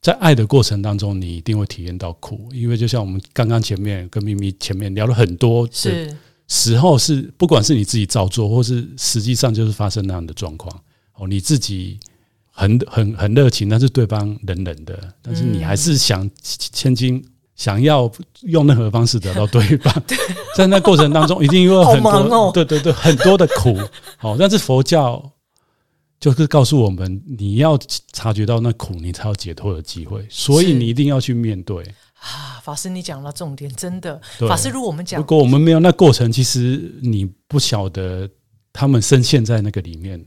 在爱的过程当中，你一定会体验到苦，因为就像我们刚刚前面跟咪咪前面聊了很多是时候，是不管是你自己照做，或是实际上就是发生那样的状况哦，你自己很很很热情，但是对方冷冷的，但是你还是想千金。想要用任何方式得到对方，在那过程当中一定有很多，对对对，很多的苦。好，但是佛教就是告诉我们，你要察觉到那苦，你才有解脱的机会。所以你一定要去面对啊！法师，你讲了重点，真的。法师，如果我们讲，如果我们没有那过程，其实你不晓得他们深陷在那个里面。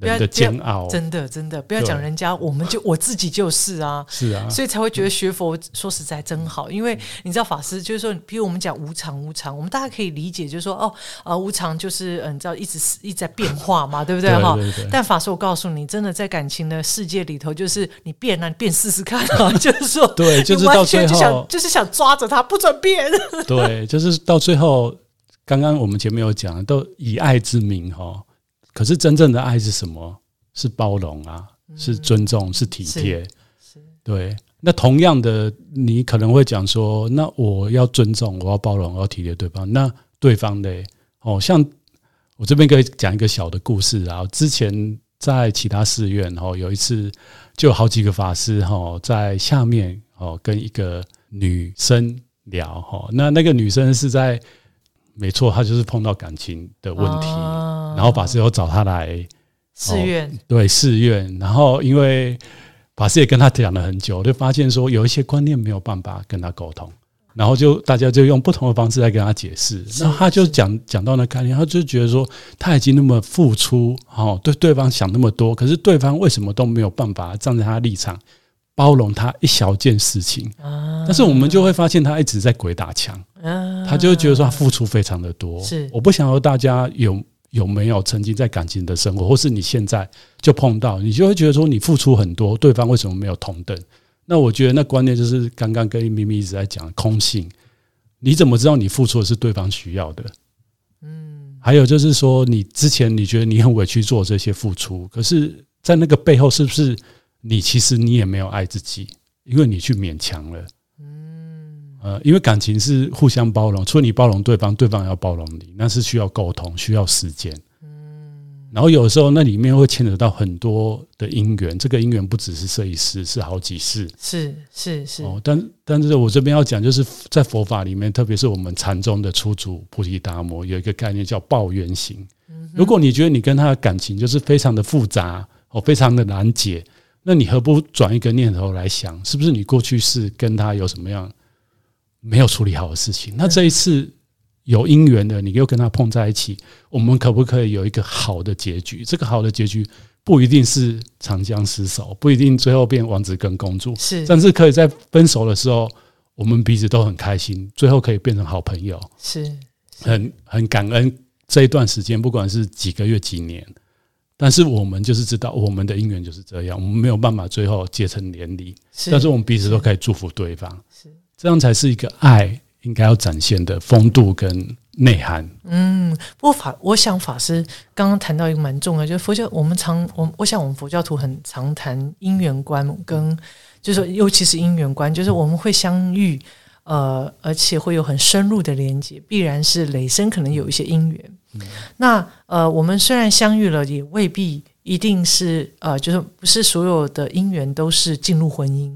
人的煎熬，真的真的不要讲人家，我们就我自己就是啊，是啊，所以才会觉得学佛说实在真好，因为你知道法师就是说，比如我们讲无常无常，我们大家可以理解，就是说哦啊无常就是嗯，你知道一直一直在变化嘛，对不对？哈？但法师我告诉你，真的在感情的世界里头，就是你变啊，你变试试看啊，就是说对，就是到最后就想就是想抓着他不准变，对，就是到最后，刚刚我们前面有讲，都以爱之名哈。可是真正的爱是什么？是包容啊，是尊重，是体贴。对。那同样的，你可能会讲说，那我要尊重，我要包容，我要体贴对方。那对方的哦，像我这边可以讲一个小的故事啊。之前在其他寺院哦，有一次就好几个法师哈，在下面哦跟一个女生聊哈。那那个女生是在。没错，她就是碰到感情的问题，哦、然后法师又找他来寺院，对寺院，然后因为法师也跟他讲了很久，就发现说有一些观念没有办法跟他沟通，然后就大家就用不同的方式来跟他解释，然后他就讲讲到那概念，他就觉得说他已经那么付出，哦，对对方想那么多，可是对方为什么都没有办法站在他的立场包容他一小件事情？但是我们就会发现他一直在鬼打墙。他就会觉得说他付出非常的多，是。我不想要大家有有没有曾经在感情的生活，或是你现在就碰到，你就会觉得说你付出很多，对方为什么没有同等？那我觉得那观念就是刚刚跟咪咪一直在讲空性，你怎么知道你付出的是对方需要的？嗯，还有就是说你之前你觉得你很委屈做这些付出，可是在那个背后是不是你其实你也没有爱自己，因为你去勉强了。呃，因为感情是互相包容，除了你包容对方，对方也要包容你，那是需要沟通，需要时间。嗯，然后有时候那里面会牵扯到很多的因缘，这个因缘不只是这一世，是好几世。是是是。哦，但但是我这边要讲，就是在佛法里面，特别是我们禅宗的初祖菩提达摩，有一个概念叫报冤行。如果你觉得你跟他的感情就是非常的复杂，哦，非常的难解，那你何不转一个念头来想，是不是你过去是跟他有什么样？没有处理好的事情，那这一次有姻缘的，你又跟他碰在一起，我们可不可以有一个好的结局？这个好的结局不一定是长相厮守，不一定最后变王子跟公主，是，但是可以在分手的时候，我们彼此都很开心，最后可以变成好朋友，是，是。很很感恩这一段时间，不管是几个月几年，但是我们就是知道我们的姻缘就是这样，我们没有办法最后结成连理，是，但是我们彼此都可以祝福对方，是。这样才是一个爱应该要展现的风度跟内涵。嗯，不过法，我想法师刚刚谈到一个蛮重要的，就是佛教我们常我我想我们佛教徒很常谈因缘观，跟就是说尤其是因缘观，就是我们会相遇，呃，而且会有很深入的连接，必然是累生可能有一些因缘。嗯、那呃，我们虽然相遇了，也未必。一定是呃，就是不是所有的姻缘都是进入婚姻，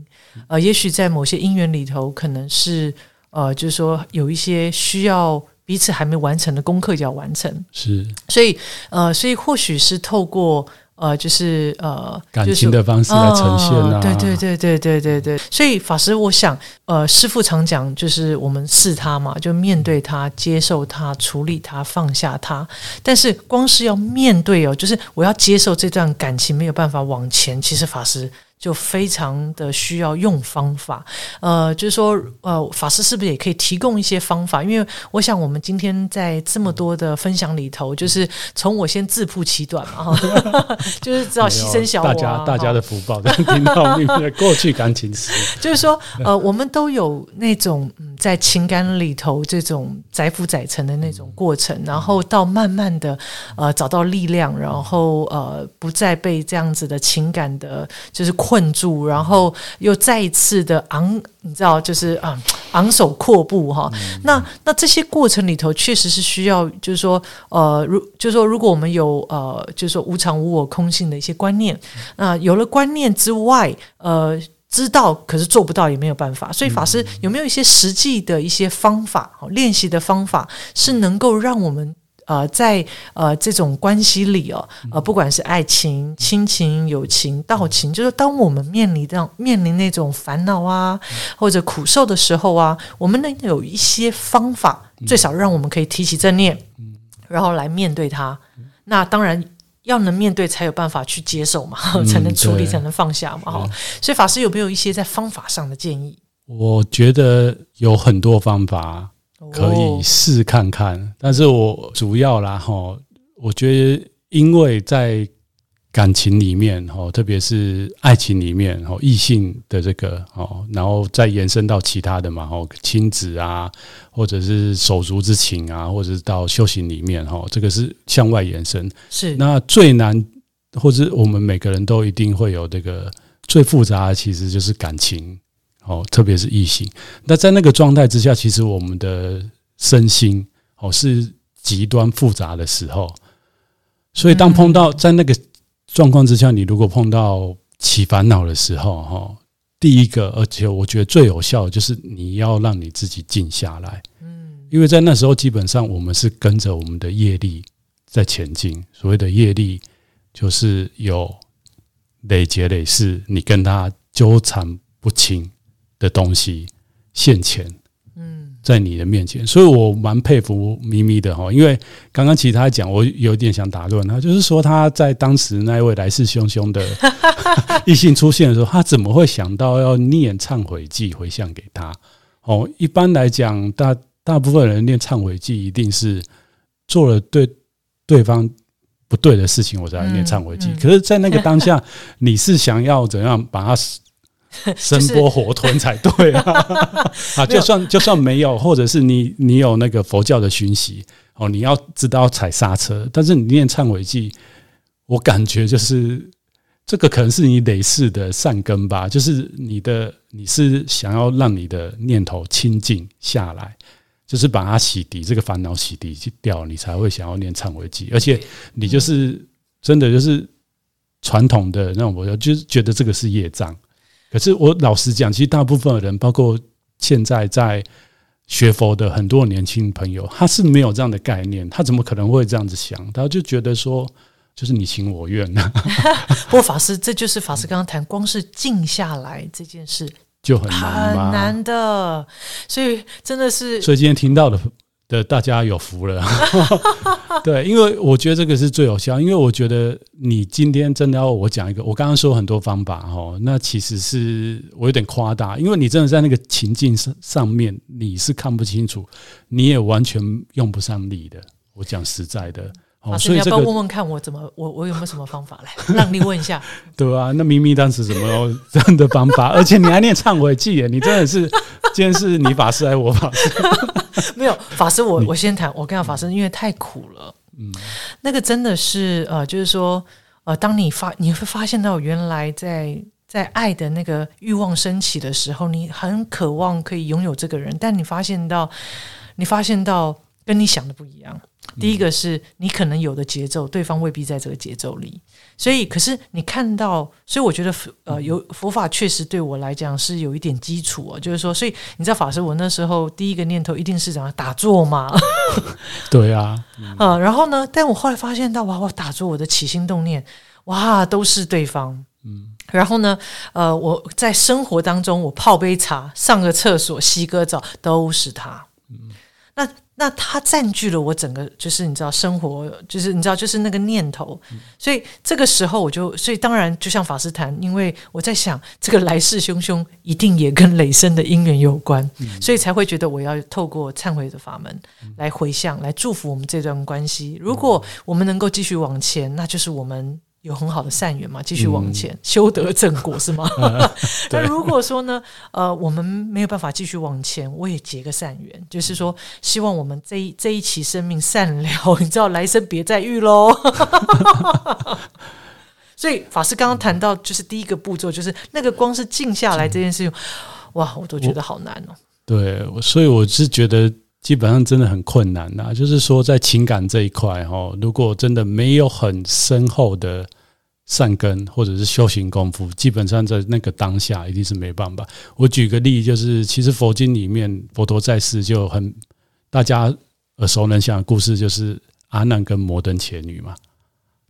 呃，也许在某些姻缘里头，可能是呃，就是说有一些需要彼此还没完成的功课就要完成，是，所以呃，所以或许是透过。呃，就是呃，感情的方式来呈现啊，对对对对对对对。所以法师，我想，呃，师父常讲，就是我们视他嘛，就面对他，接受他，处理他，放下他。但是，光是要面对哦，就是我要接受这段感情没有办法往前。其实，法师。就非常的需要用方法，呃，就是说，呃，法师是不是也可以提供一些方法？因为我想，我们今天在这么多的分享里头，就是从我先自曝其短嘛，哈，就是知道牺牲小我、啊，大家大家的福报，听到你们的过去感情史，就是说，呃，我们都有那种在情感里头这种载浮载沉的那种过程，然后到慢慢的呃找到力量，然后呃不再被这样子的情感的，就是。困住，然后又再一次的昂，你知道，就是啊，昂首阔步哈。那那这些过程里头，确实是需要，就是说，呃，如就是说，如果我们有呃，就是说无常无我空性的一些观念，那有了观念之外，呃，知道可是做不到也没有办法。所以法师有没有一些实际的一些方法，练习的方法，是能够让我们。呃，在呃这种关系里哦，呃，不管是爱情、亲情、友情、道情，就是当我们面临这样面临那种烦恼啊，或者苦受的时候啊，我们能有一些方法，最少让我们可以提起正念，然后来面对它。那当然要能面对，才有办法去接受嘛，才能处理，才能放下嘛。哈，所以法师有没有一些在方法上的建议？我觉得有很多方法。可以试看看，但是我主要啦哈，我觉得因为在感情里面哈，特别是爱情里面哈，异性的这个哦，然后再延伸到其他的嘛哈，亲子啊，或者是手足之情啊，或者是到修行里面哈，这个是向外延伸。是那最难，或者我们每个人都一定会有这个最复杂的，其实就是感情。哦，特别是异性，那在那个状态之下，其实我们的身心哦是极端复杂的时候，所以当碰到在那个状况之下，你如果碰到起烦恼的时候，哈，第一个，而且我觉得最有效的就是你要让你自己静下来，嗯，因为在那时候基本上我们是跟着我们的业力在前进，所谓的业力就是有累劫累世，你跟他纠缠不清。的东西现前，嗯，在你的面前，所以我蛮佩服咪咪的哈，因为刚刚其实他讲，我有点想打断他，就是说他在当时那一位来势汹汹的 异性出现的时候，他怎么会想到要念忏悔记回向给他？哦，一般来讲，大大部分人念忏悔记一定是做了对对方不对的事情，我才念忏悔偈。可是，在那个当下，你是想要怎样把他？生波活吞才对啊！啊，就算就算没有，或者是你你有那个佛教的熏习哦，你要知道踩刹车。但是你念忏悔偈，我感觉就是这个可能是你累世的善根吧。就是你的你是想要让你的念头清净下来，就是把它洗涤，这个烦恼洗涤掉，你才会想要念忏悔偈。而且你就是真的就是传统的那种佛教，就是觉得这个是业障。可是我老实讲，其实大部分的人，包括现在在学佛的很多年轻朋友，他是没有这样的概念，他怎么可能会这样子想？他就觉得说，就是你情我愿呐。不过法师，这就是法师刚刚谈，光是静下来这件事就很难，很难的。所以真的是，所以今天听到的。的大家有福了，对，因为我觉得这个是最有效。因为我觉得你今天真的要我讲一个，我刚刚说很多方法哈，那其实是我有点夸大，因为你真的在那个情境上上面，你是看不清楚，你也完全用不上力的。我讲实在的。哦，所以你要不要问问看我怎么我我有没有什么方法来 让你问一下？对啊，那咪咪当时怎么这样的方法？而且你还念忏悔偈耶，你真的是今天是你法师还是我法师？没有法师，我我先谈。我跟你讲法师，因为太苦了，嗯，那个真的是呃，就是说呃，当你发你会发现到原来在在爱的那个欲望升起的时候，你很渴望可以拥有这个人，但你发现到你发现到跟你想的不一样。第一个是你可能有的节奏，对方未必在这个节奏里。所以，可是你看到，所以我觉得，呃，有佛法确实对我来讲是有一点基础啊。就是说，所以你知道，法师，我那时候第一个念头一定是怎样打坐嘛？对啊，嗯、呃，然后呢，但我后来发现到，哇，我打坐，我的起心动念，哇，都是对方。嗯，然后呢，呃，我在生活当中，我泡杯茶、上个厕所、洗个澡，都是他。嗯，那。那他占据了我整个，就是你知道生活，就是你知道，就是那个念头。所以这个时候我就，所以当然就像法师谈，因为我在想，这个来势汹汹，一定也跟累生的因缘有关，所以才会觉得我要透过忏悔的法门来回向，来祝福我们这段关系。如果我们能够继续往前，那就是我们。有很好的善缘嘛，继续往前、嗯、修得正果是吗？那如果说呢，呃，我们没有办法继续往前，我也结个善缘，就是说，希望我们这一这一期生命善了，你知道，来生别再遇喽。所以法师刚刚谈到，就是第一个步骤，就是那个光是静下来这件事情，哇，我都觉得好难哦。对，所以我是觉得。基本上真的很困难呐，就是说在情感这一块哈，如果真的没有很深厚的善根或者是修行功夫，基本上在那个当下一定是没办法。我举个例，就是其实佛经里面佛陀在世就很大家耳熟能详的故事，就是阿难跟摩登伽女嘛，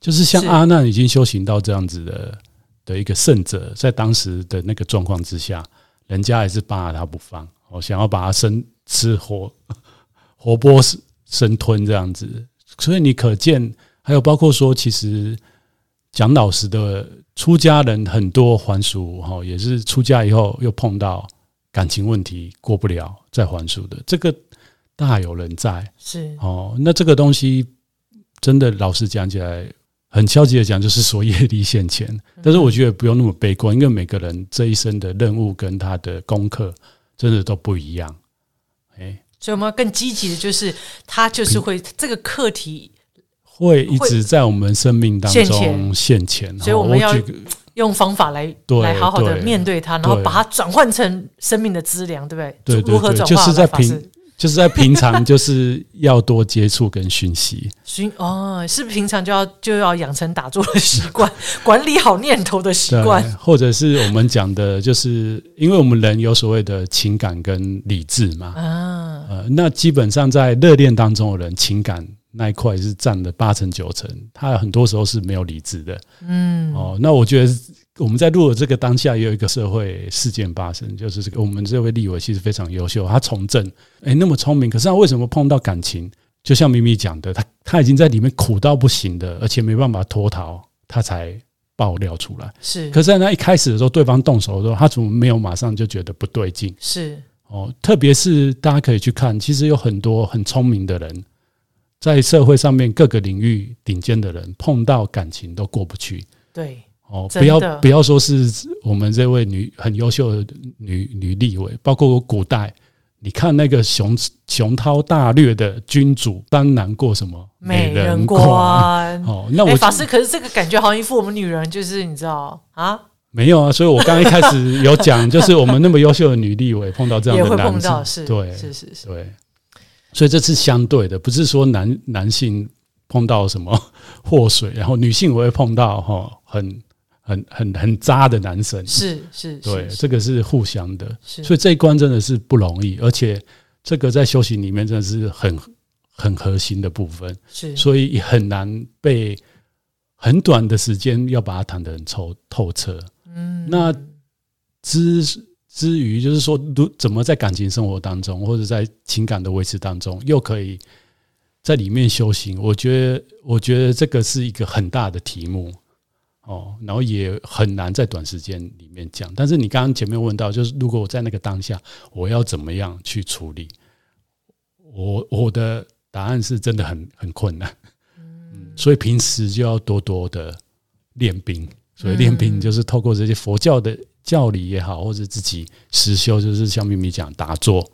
就是像阿难已经修行到这样子的的一个圣者，在当时的那个状况之下，人家还是扒他不放，我想要把他生吃活。活剥生吞这样子，所以你可见，还有包括说，其实讲老实的，出家人很多还俗哈，也是出家以后又碰到感情问题过不了再还俗的，这个大有人在。是哦，那这个东西真的老实讲起来，很消极的讲，就是说业力现前。但是我觉得不用那么悲观，因为每个人这一生的任务跟他的功课真的都不一样。哎。所以我们要更积极的，就是它就是会这个课题会一直在我们生命当中现前，所以我们要用方法来来好好的面对它，然后把它转换成生命的资粮，对不对？对，如何转化？就是在平，就是在平常，就是要多接触跟讯息。讯哦，是不是平常就要就要养成打坐的习惯，管理好念头的习惯，或者是我们讲的，就是因为我们人有所谓的情感跟理智嘛啊。呃，那基本上在热恋当中的人，情感那一块是占了八成九成，他很多时候是没有理智的。嗯，哦，那我觉得我们在录的这个当下，也有一个社会事件发生，就是这个我们这位立委其实非常优秀，他从政，哎，那么聪明，可是他为什么碰到感情？就像咪咪讲的，他他已经在里面苦到不行的，而且没办法脱逃，他才爆料出来。是，可是在那一开始的时候，对方动手的时候，他怎么没有马上就觉得不对劲？是。哦，特别是大家可以去看，其实有很多很聪明的人，在社会上面各个领域顶尖的人，碰到感情都过不去。对，哦，不要不要说是我们这位女很优秀的女女立委，包括古代，你看那个雄雄韬大略的君主，当然过什么美人关。哦，那我、欸、法师，可是这个感觉好像一副我们女人就是你知道啊。没有啊，所以我刚刚一开始有讲，就是我们那么优秀的女立委碰到这样的男生，是对，是是是，对，所以这是相对的，不是说男男性碰到什么祸水，然后女性也会碰到哈很很很很渣的男生，是是，对，这个是互相的，所以这一关真的是不容易，而且这个在修行里面真的是很很核心的部分，是，所以很难被很短的时间要把它谈得很透透彻。嗯，那之之余，就是说，如怎么在感情生活当中，或者在情感的维持当中，又可以在里面修行？我觉得，我觉得这个是一个很大的题目哦，然后也很难在短时间里面讲。但是你刚刚前面问到，就是如果我在那个当下，我要怎么样去处理？我我的答案是真的很很困难，嗯，所以平时就要多多的练兵。所以练兵就是透过这些佛教的教理也好，或者自己实修，就是像咪咪讲打坐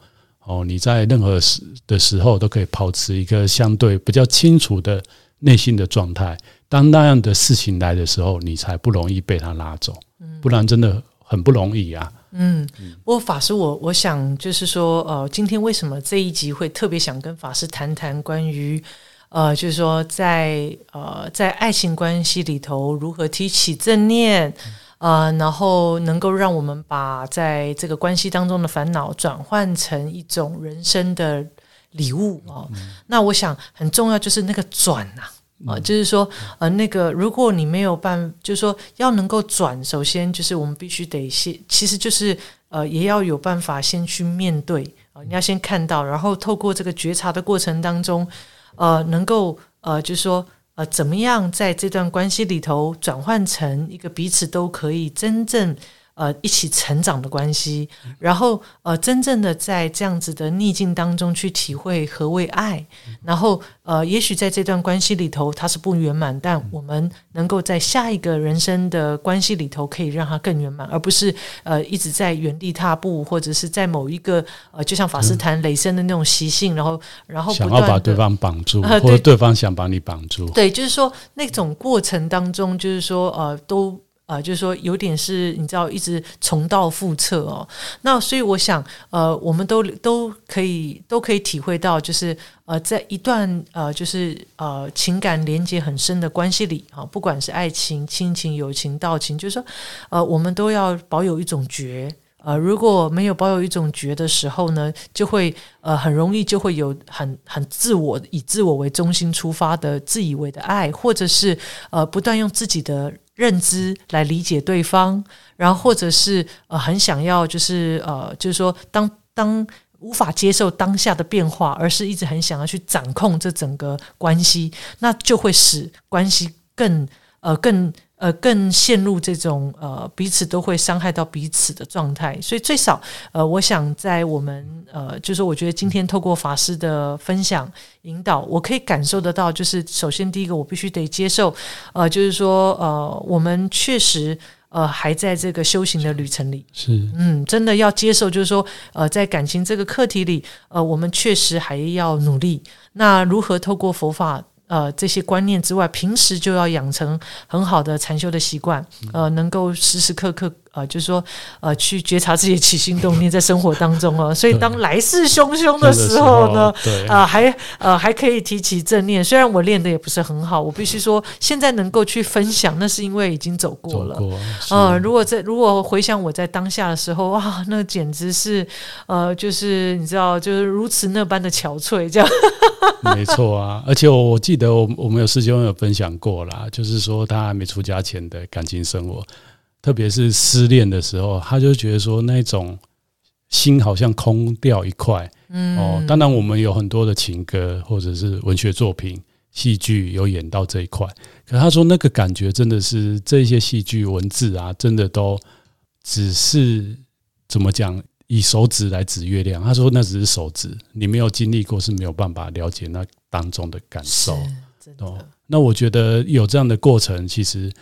哦，你在任何时的时候都可以保持一个相对比较清楚的内心的状态。当那样的事情来的时候，你才不容易被他拉走，不然真的很不容易啊。嗯，不过法师我，我我想就是说，呃，今天为什么这一集会特别想跟法师谈谈关于。呃，就是说在呃在爱情关系里头如何提起正念，呃，然后能够让我们把在这个关系当中的烦恼转换成一种人生的礼物啊。哦嗯、那我想很重要就是那个转呐、啊。啊、呃，就是说，呃，那个，如果你没有办，就是说，要能够转，首先就是我们必须得先，其实就是呃，也要有办法先去面对啊、呃，你要先看到，然后透过这个觉察的过程当中，呃，能够呃，就是说，呃，怎么样在这段关系里头转换成一个彼此都可以真正。呃，一起成长的关系，然后呃，真正的在这样子的逆境当中去体会何谓爱，然后呃，也许在这段关系里头它是不圆满，但我们能够在下一个人生的关系里头可以让它更圆满，而不是呃一直在原地踏步，或者是在某一个呃，就像法师谈雷声的那种习性，然后然后想要把对方绑住，呃、或者对方想把你绑住，对，就是说那种过程当中，就是说呃都。啊，就是说有点是，你知道，一直重蹈覆辙哦。那所以我想，呃，我们都都可以都可以体会到，就是呃，在一段呃，就是呃情感连接很深的关系里啊，不管是爱情、亲情、友情、道情，就是说，呃，我们都要保有一种觉。呃，如果没有保有一种觉的时候呢，就会呃很容易就会有很很自我以自我为中心出发的自以为的爱，或者是呃不断用自己的。认知来理解对方，然后或者是呃很想要就是呃就是说当当无法接受当下的变化，而是一直很想要去掌控这整个关系，那就会使关系更呃更。呃，更陷入这种呃彼此都会伤害到彼此的状态，所以最少呃，我想在我们呃，就是我觉得今天透过法师的分享引导，我可以感受得到，就是首先第一个，我必须得接受，呃，就是说呃，我们确实呃还在这个修行的旅程里，是嗯，真的要接受，就是说呃，在感情这个课题里，呃，我们确实还要努力。那如何透过佛法？呃，这些观念之外，平时就要养成很好的禅修的习惯，呃，能够时时刻刻。啊，就是说，呃，去觉察自己起心动念在生活当中哦，所以当来势汹汹的时候呢，对，啊、呃，还呃还可以提起正念。虽然我练的也不是很好，我必须说，现在能够去分享，那是因为已经走过了。啊、呃，如果在如果回想我在当下的时候，哇，那简直是呃，就是你知道，就是如此那般的憔悴，这样。没错啊，而且我我记得我我们有师兄有分享过啦，就是说他还没出家前的感情生活。特别是失恋的时候，他就觉得说那种心好像空掉一块。嗯，哦，当然我们有很多的情歌或者是文学作品、戏剧有演到这一块，可他说那个感觉真的是这些戏剧文字啊，真的都只是怎么讲，以手指来指月亮。他说那只是手指，你没有经历过是没有办法了解那当中的感受。哦，那我觉得有这样的过程，其实。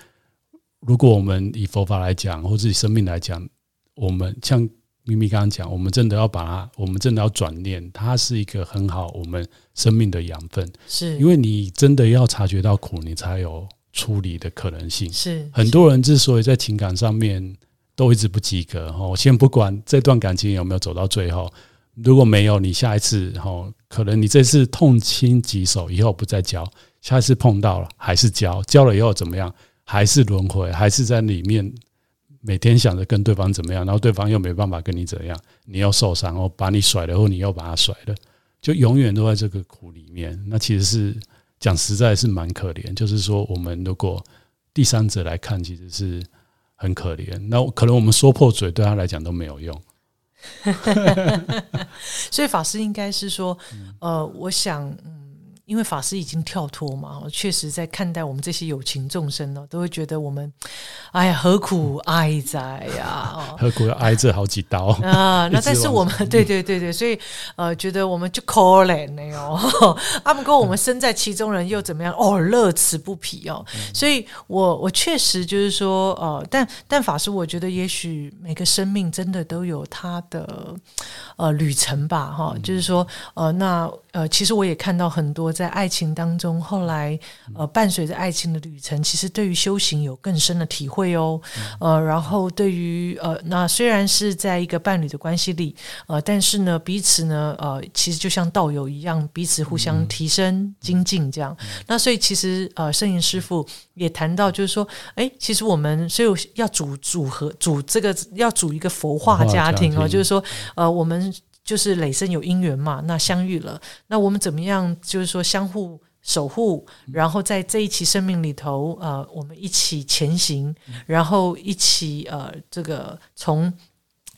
如果我们以佛法来讲，或自己生命来讲，我们像咪咪刚刚讲，我们真的要把它，我们真的要转念，它是一个很好我们生命的养分。是，因为你真的要察觉到苦，你才有处理的可能性。是，很多人之所以在情感上面都一直不及格，哈，先不管这段感情有没有走到最后，如果没有，你下一次，哈，可能你这次痛心疾首，以后不再交，下一次碰到了还是交，交了以后怎么样？还是轮回，还是在里面每天想着跟对方怎么样，然后对方又没办法跟你怎样，你又受伤，或把你甩了，或你又把他甩了，就永远都在这个苦里面。那其实是讲实在是蛮可怜。就是说，我们如果第三者来看，其实是很可怜。那可能我们说破嘴，对他来讲都没有用。所以法师应该是说，呃，我想，因为法师已经跳脱嘛，确实在看待我们这些有情众生呢，都会觉得我们，哎呀，何苦哀哉呀？何苦要挨这好几刀啊？那但是我们，对对对对，所以呃，觉得我们就可怜了哟。阿姆哥，我们身在其中人又怎么样？哦，乐此不疲哦。所以我我确实就是说，呃，但但法师，我觉得也许每个生命真的都有他的呃旅程吧，哈，就是说，呃，那。呃，其实我也看到很多在爱情当中，后来呃伴随着爱情的旅程，其实对于修行有更深的体会哦。呃，然后对于呃，那虽然是在一个伴侣的关系里，呃，但是呢，彼此呢，呃，其实就像道友一样，彼此互相提升精进这样。那所以其实呃，圣严师傅也谈到，就是说，哎，其实我们所以要组组合组这个要组一个佛化家庭哦，就是说，呃，我们。就是累生有姻缘嘛，那相遇了，那我们怎么样？就是说相互守护，然后在这一期生命里头，呃，我们一起前行，然后一起呃，这个从。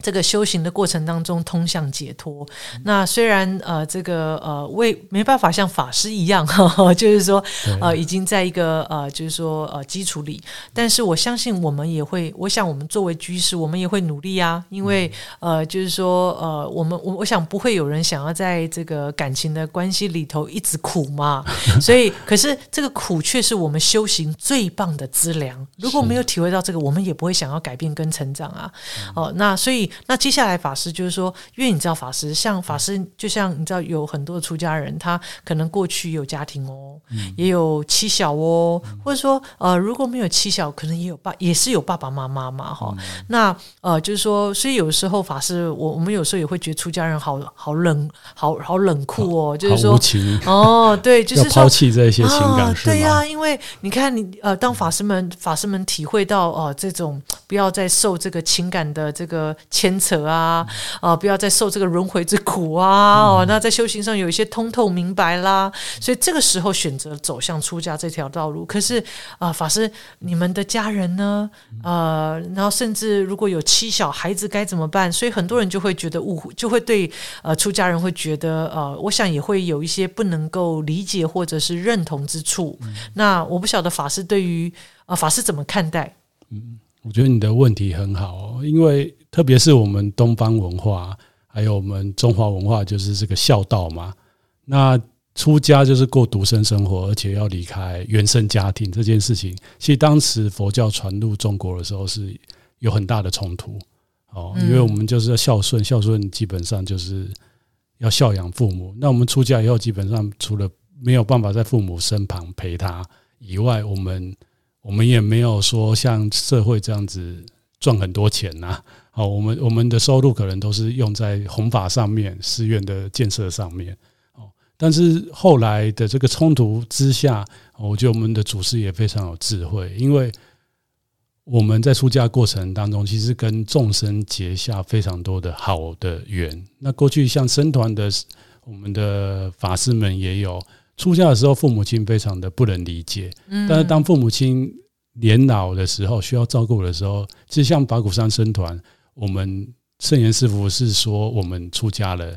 这个修行的过程当中，通向解脱。那虽然呃，这个呃，为没办法像法师一样，呵呵就是说呃，已经在一个呃，就是说呃，基础里。但是我相信我们也会，我想我们作为居士，我们也会努力啊。因为呃，就是说呃，我们我我想不会有人想要在这个感情的关系里头一直苦嘛。所以，可是这个苦却是我们修行最棒的资粮。如果没有体会到这个，我们也不会想要改变跟成长啊。哦、呃，那所以。那接下来法师就是说，因为你知道法师像法师，就像你知道有很多的出家人，他可能过去有家庭哦，嗯、也有妻小哦，嗯、或者说呃如果没有妻小，可能也有爸，也是有爸爸妈妈嘛哈。嗯、那呃就是说，所以有时候法师，我我们有时候也会觉得出家人好好冷，好好冷酷哦，就是说哦对，就是要抛弃这些情感，啊、对呀、啊，因为你看你呃当法师们法师们体会到哦、呃、这种不要再受这个情感的这个牵扯啊，啊，不要再受这个轮回之苦啊！哦，那在修行上有一些通透明白啦，所以这个时候选择走向出家这条道路。可是啊，法师，你们的家人呢？呃，然后甚至如果有妻小孩子该怎么办？所以很多人就会觉得误会，就会对呃出家人会觉得呃，我想也会有一些不能够理解或者是认同之处。那我不晓得法师对于啊、呃，法师怎么看待？嗯，我觉得你的问题很好哦，因为。特别是我们东方文化，还有我们中华文化，就是这个孝道嘛。那出家就是过独身生活，而且要离开原生家庭这件事情，其实当时佛教传入中国的时候是有很大的冲突哦，因为我们就是要孝顺，孝顺基本上就是要孝养父母。那我们出家以后，基本上除了没有办法在父母身旁陪他以外，我们我们也没有说像社会这样子赚很多钱呐、啊。哦，我们我们的收入可能都是用在弘法上面、寺院的建设上面。哦，但是后来的这个冲突之下，我觉得我们的祖师也非常有智慧，因为我们在出家过程当中，其实跟众生结下非常多的好的缘。那过去像僧团的我们的法师们也有出家的时候，父母亲非常的不能理解。嗯，但是当父母亲年老的时候，需要照顾的时候，其实像法鼓山僧团。我们圣严师父是说，我们出家了，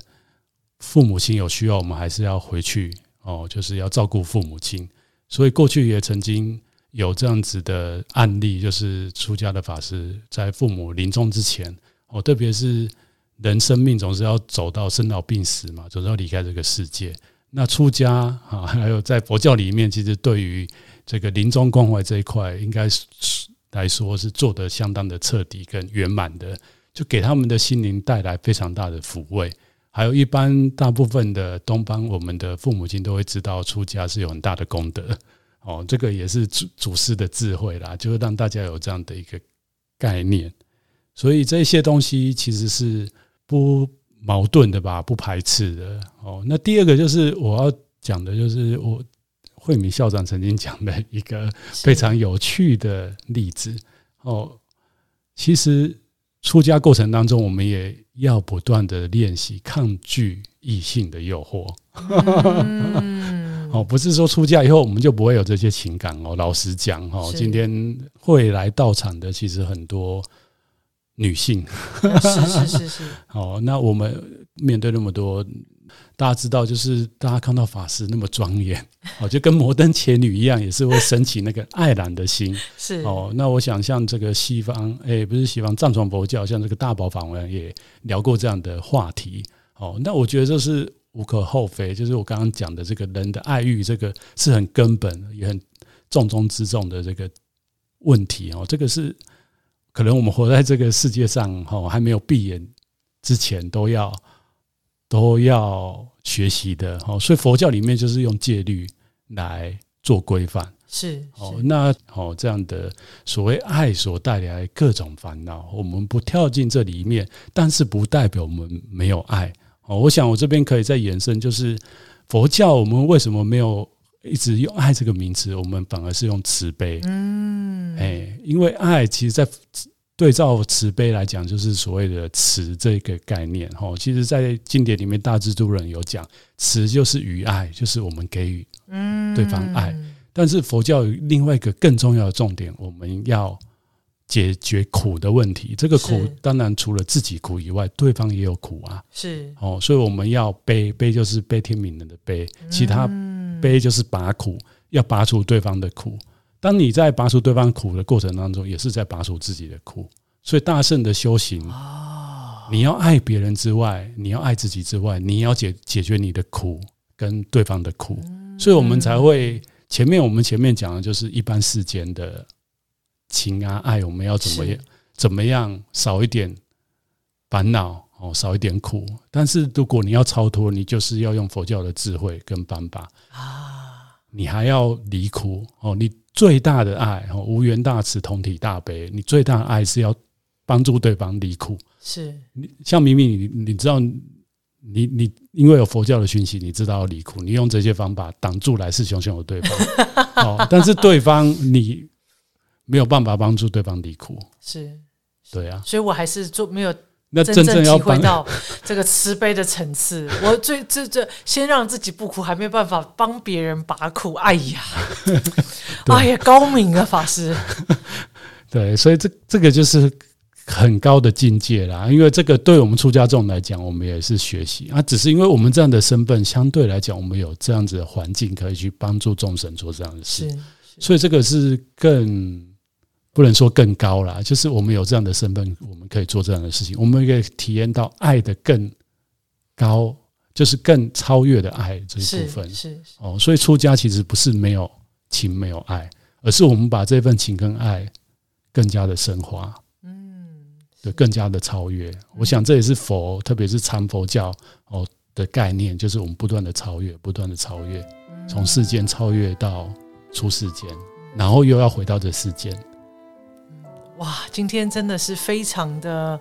父母亲有需要，我们还是要回去哦，就是要照顾父母亲。所以过去也曾经有这样子的案例，就是出家的法师在父母临终之前哦，特别是人生命总是要走到生老病死嘛，总是要离开这个世界。那出家啊，还有在佛教里面，其实对于这个临终关怀这一块，应该是。来说是做得相当的彻底跟圆满的，就给他们的心灵带来非常大的抚慰。还有一般大部分的东方，我们的父母亲都会知道出家是有很大的功德哦，这个也是祖祖师的智慧啦，就是让大家有这样的一个概念。所以这些东西其实是不矛盾的吧，不排斥的哦。那第二个就是我要讲的，就是我。慧明校长曾经讲的一个非常有趣的例子哦，其实出家过程当中，我们也要不断的练习抗拒异性的诱惑。哦，不是说出家以后我们就不会有这些情感哦。老实讲，哦，今天会来到场的其实很多女性。是是是是。哦，那我们面对那么多。大家知道，就是大家看到法师那么庄严，哦，就跟摩登伽女一样，也是会升起那个爱染的心。是哦，那我想像这个西方，诶，不是西方藏传佛教，像这个大宝法王也聊过这样的话题。哦，那我觉得这是无可厚非，就是我刚刚讲的这个人的爱欲，这个是很根本也很重中之重的这个问题哦。这个是可能我们活在这个世界上，哈，还没有闭眼之前都要。都要学习的。哦，所以佛教里面就是用戒律来做规范。是哦，那哦这样的所谓爱所带来各种烦恼，我们不跳进这里面，但是不代表我们没有爱。哦，我想我这边可以再延伸，就是佛教我们为什么没有一直用爱这个名词，我们反而是用慈悲。嗯，哎，因为爱其实，在对照慈悲来讲，就是所谓的慈这个概念。哈，其实，在经典里面，大智度人有讲，慈就是与爱，就是我们给予对方爱。但是佛教有另外一个更重要的重点，我们要解决苦的问题。这个苦当然除了自己苦以外，对方也有苦啊。是哦，所以我们要悲，悲就是悲天悯人的悲，其他悲就是拔苦，要拔除对方的苦。当你在拔除对方苦的过程当中，也是在拔除自己的苦。所以大圣的修行，你要爱别人之外，你要爱自己之外，你要解解决你的苦跟对方的苦，所以我们才会。前面我们前面讲的就是一般世间的情啊爱，我们要怎么样怎么样少一点烦恼哦，少一点苦。但是如果你要超脱，你就是要用佛教的智慧跟方法啊，你还要离苦哦。你最大的爱哦，无缘大慈，同体大悲。你最大的爱是要帮助对方离苦。是你像明明你你知道。你你因为有佛教的讯息，你知道要离苦，你用这些方法挡住来势汹汹的对方，哦，但是对方你没有办法帮助对方离苦，是，对啊，所以我还是做没有那真正体会到这个慈悲的层次。我最这这先让自己不苦，还没有办法帮别人拔苦。哎呀，哎呀，高明啊，法师。对，所以这这个就是。很高的境界啦，因为这个对我们出家众来讲，我们也是学习啊。只是因为我们这样的身份，相对来讲，我们有这样子的环境可以去帮助众生做这样的事，所以这个是更不能说更高啦，就是我们有这样的身份，我们可以做这样的事情，我们可以体验到爱的更高，就是更超越的爱这一部分。是哦，所以出家其实不是没有情没有爱，而是我们把这份情跟爱更加的升华。嗯对，更加的超越，我想这也是佛，特别是禅佛教哦的概念，就是我们不断的超越，不断的超越，从世间超越到出世间，然后又要回到这世间。哇，今天真的是非常的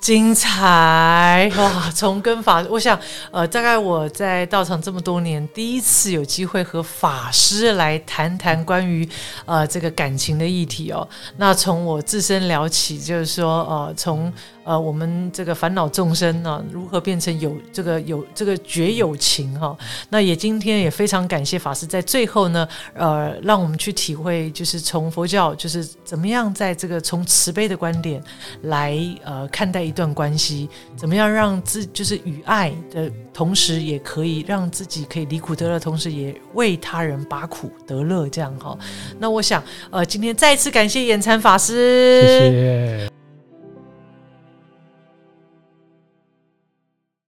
精彩哇！从跟法，我想，呃，大概我在道场这么多年，第一次有机会和法师来谈谈关于呃这个感情的议题哦。那从我自身聊起，就是说，呃，从。呃，我们这个烦恼众生呢，如何变成有这个有这个绝有情哈？那也今天也非常感谢法师在最后呢，呃，让我们去体会，就是从佛教就是怎么样在这个从慈悲的观点来呃看待一段关系，怎么样让自就是与爱的同时，也可以让自己可以离苦得乐，同时也为他人拔苦得乐，这样哈。那我想呃，今天再次感谢眼禅法师，谢谢。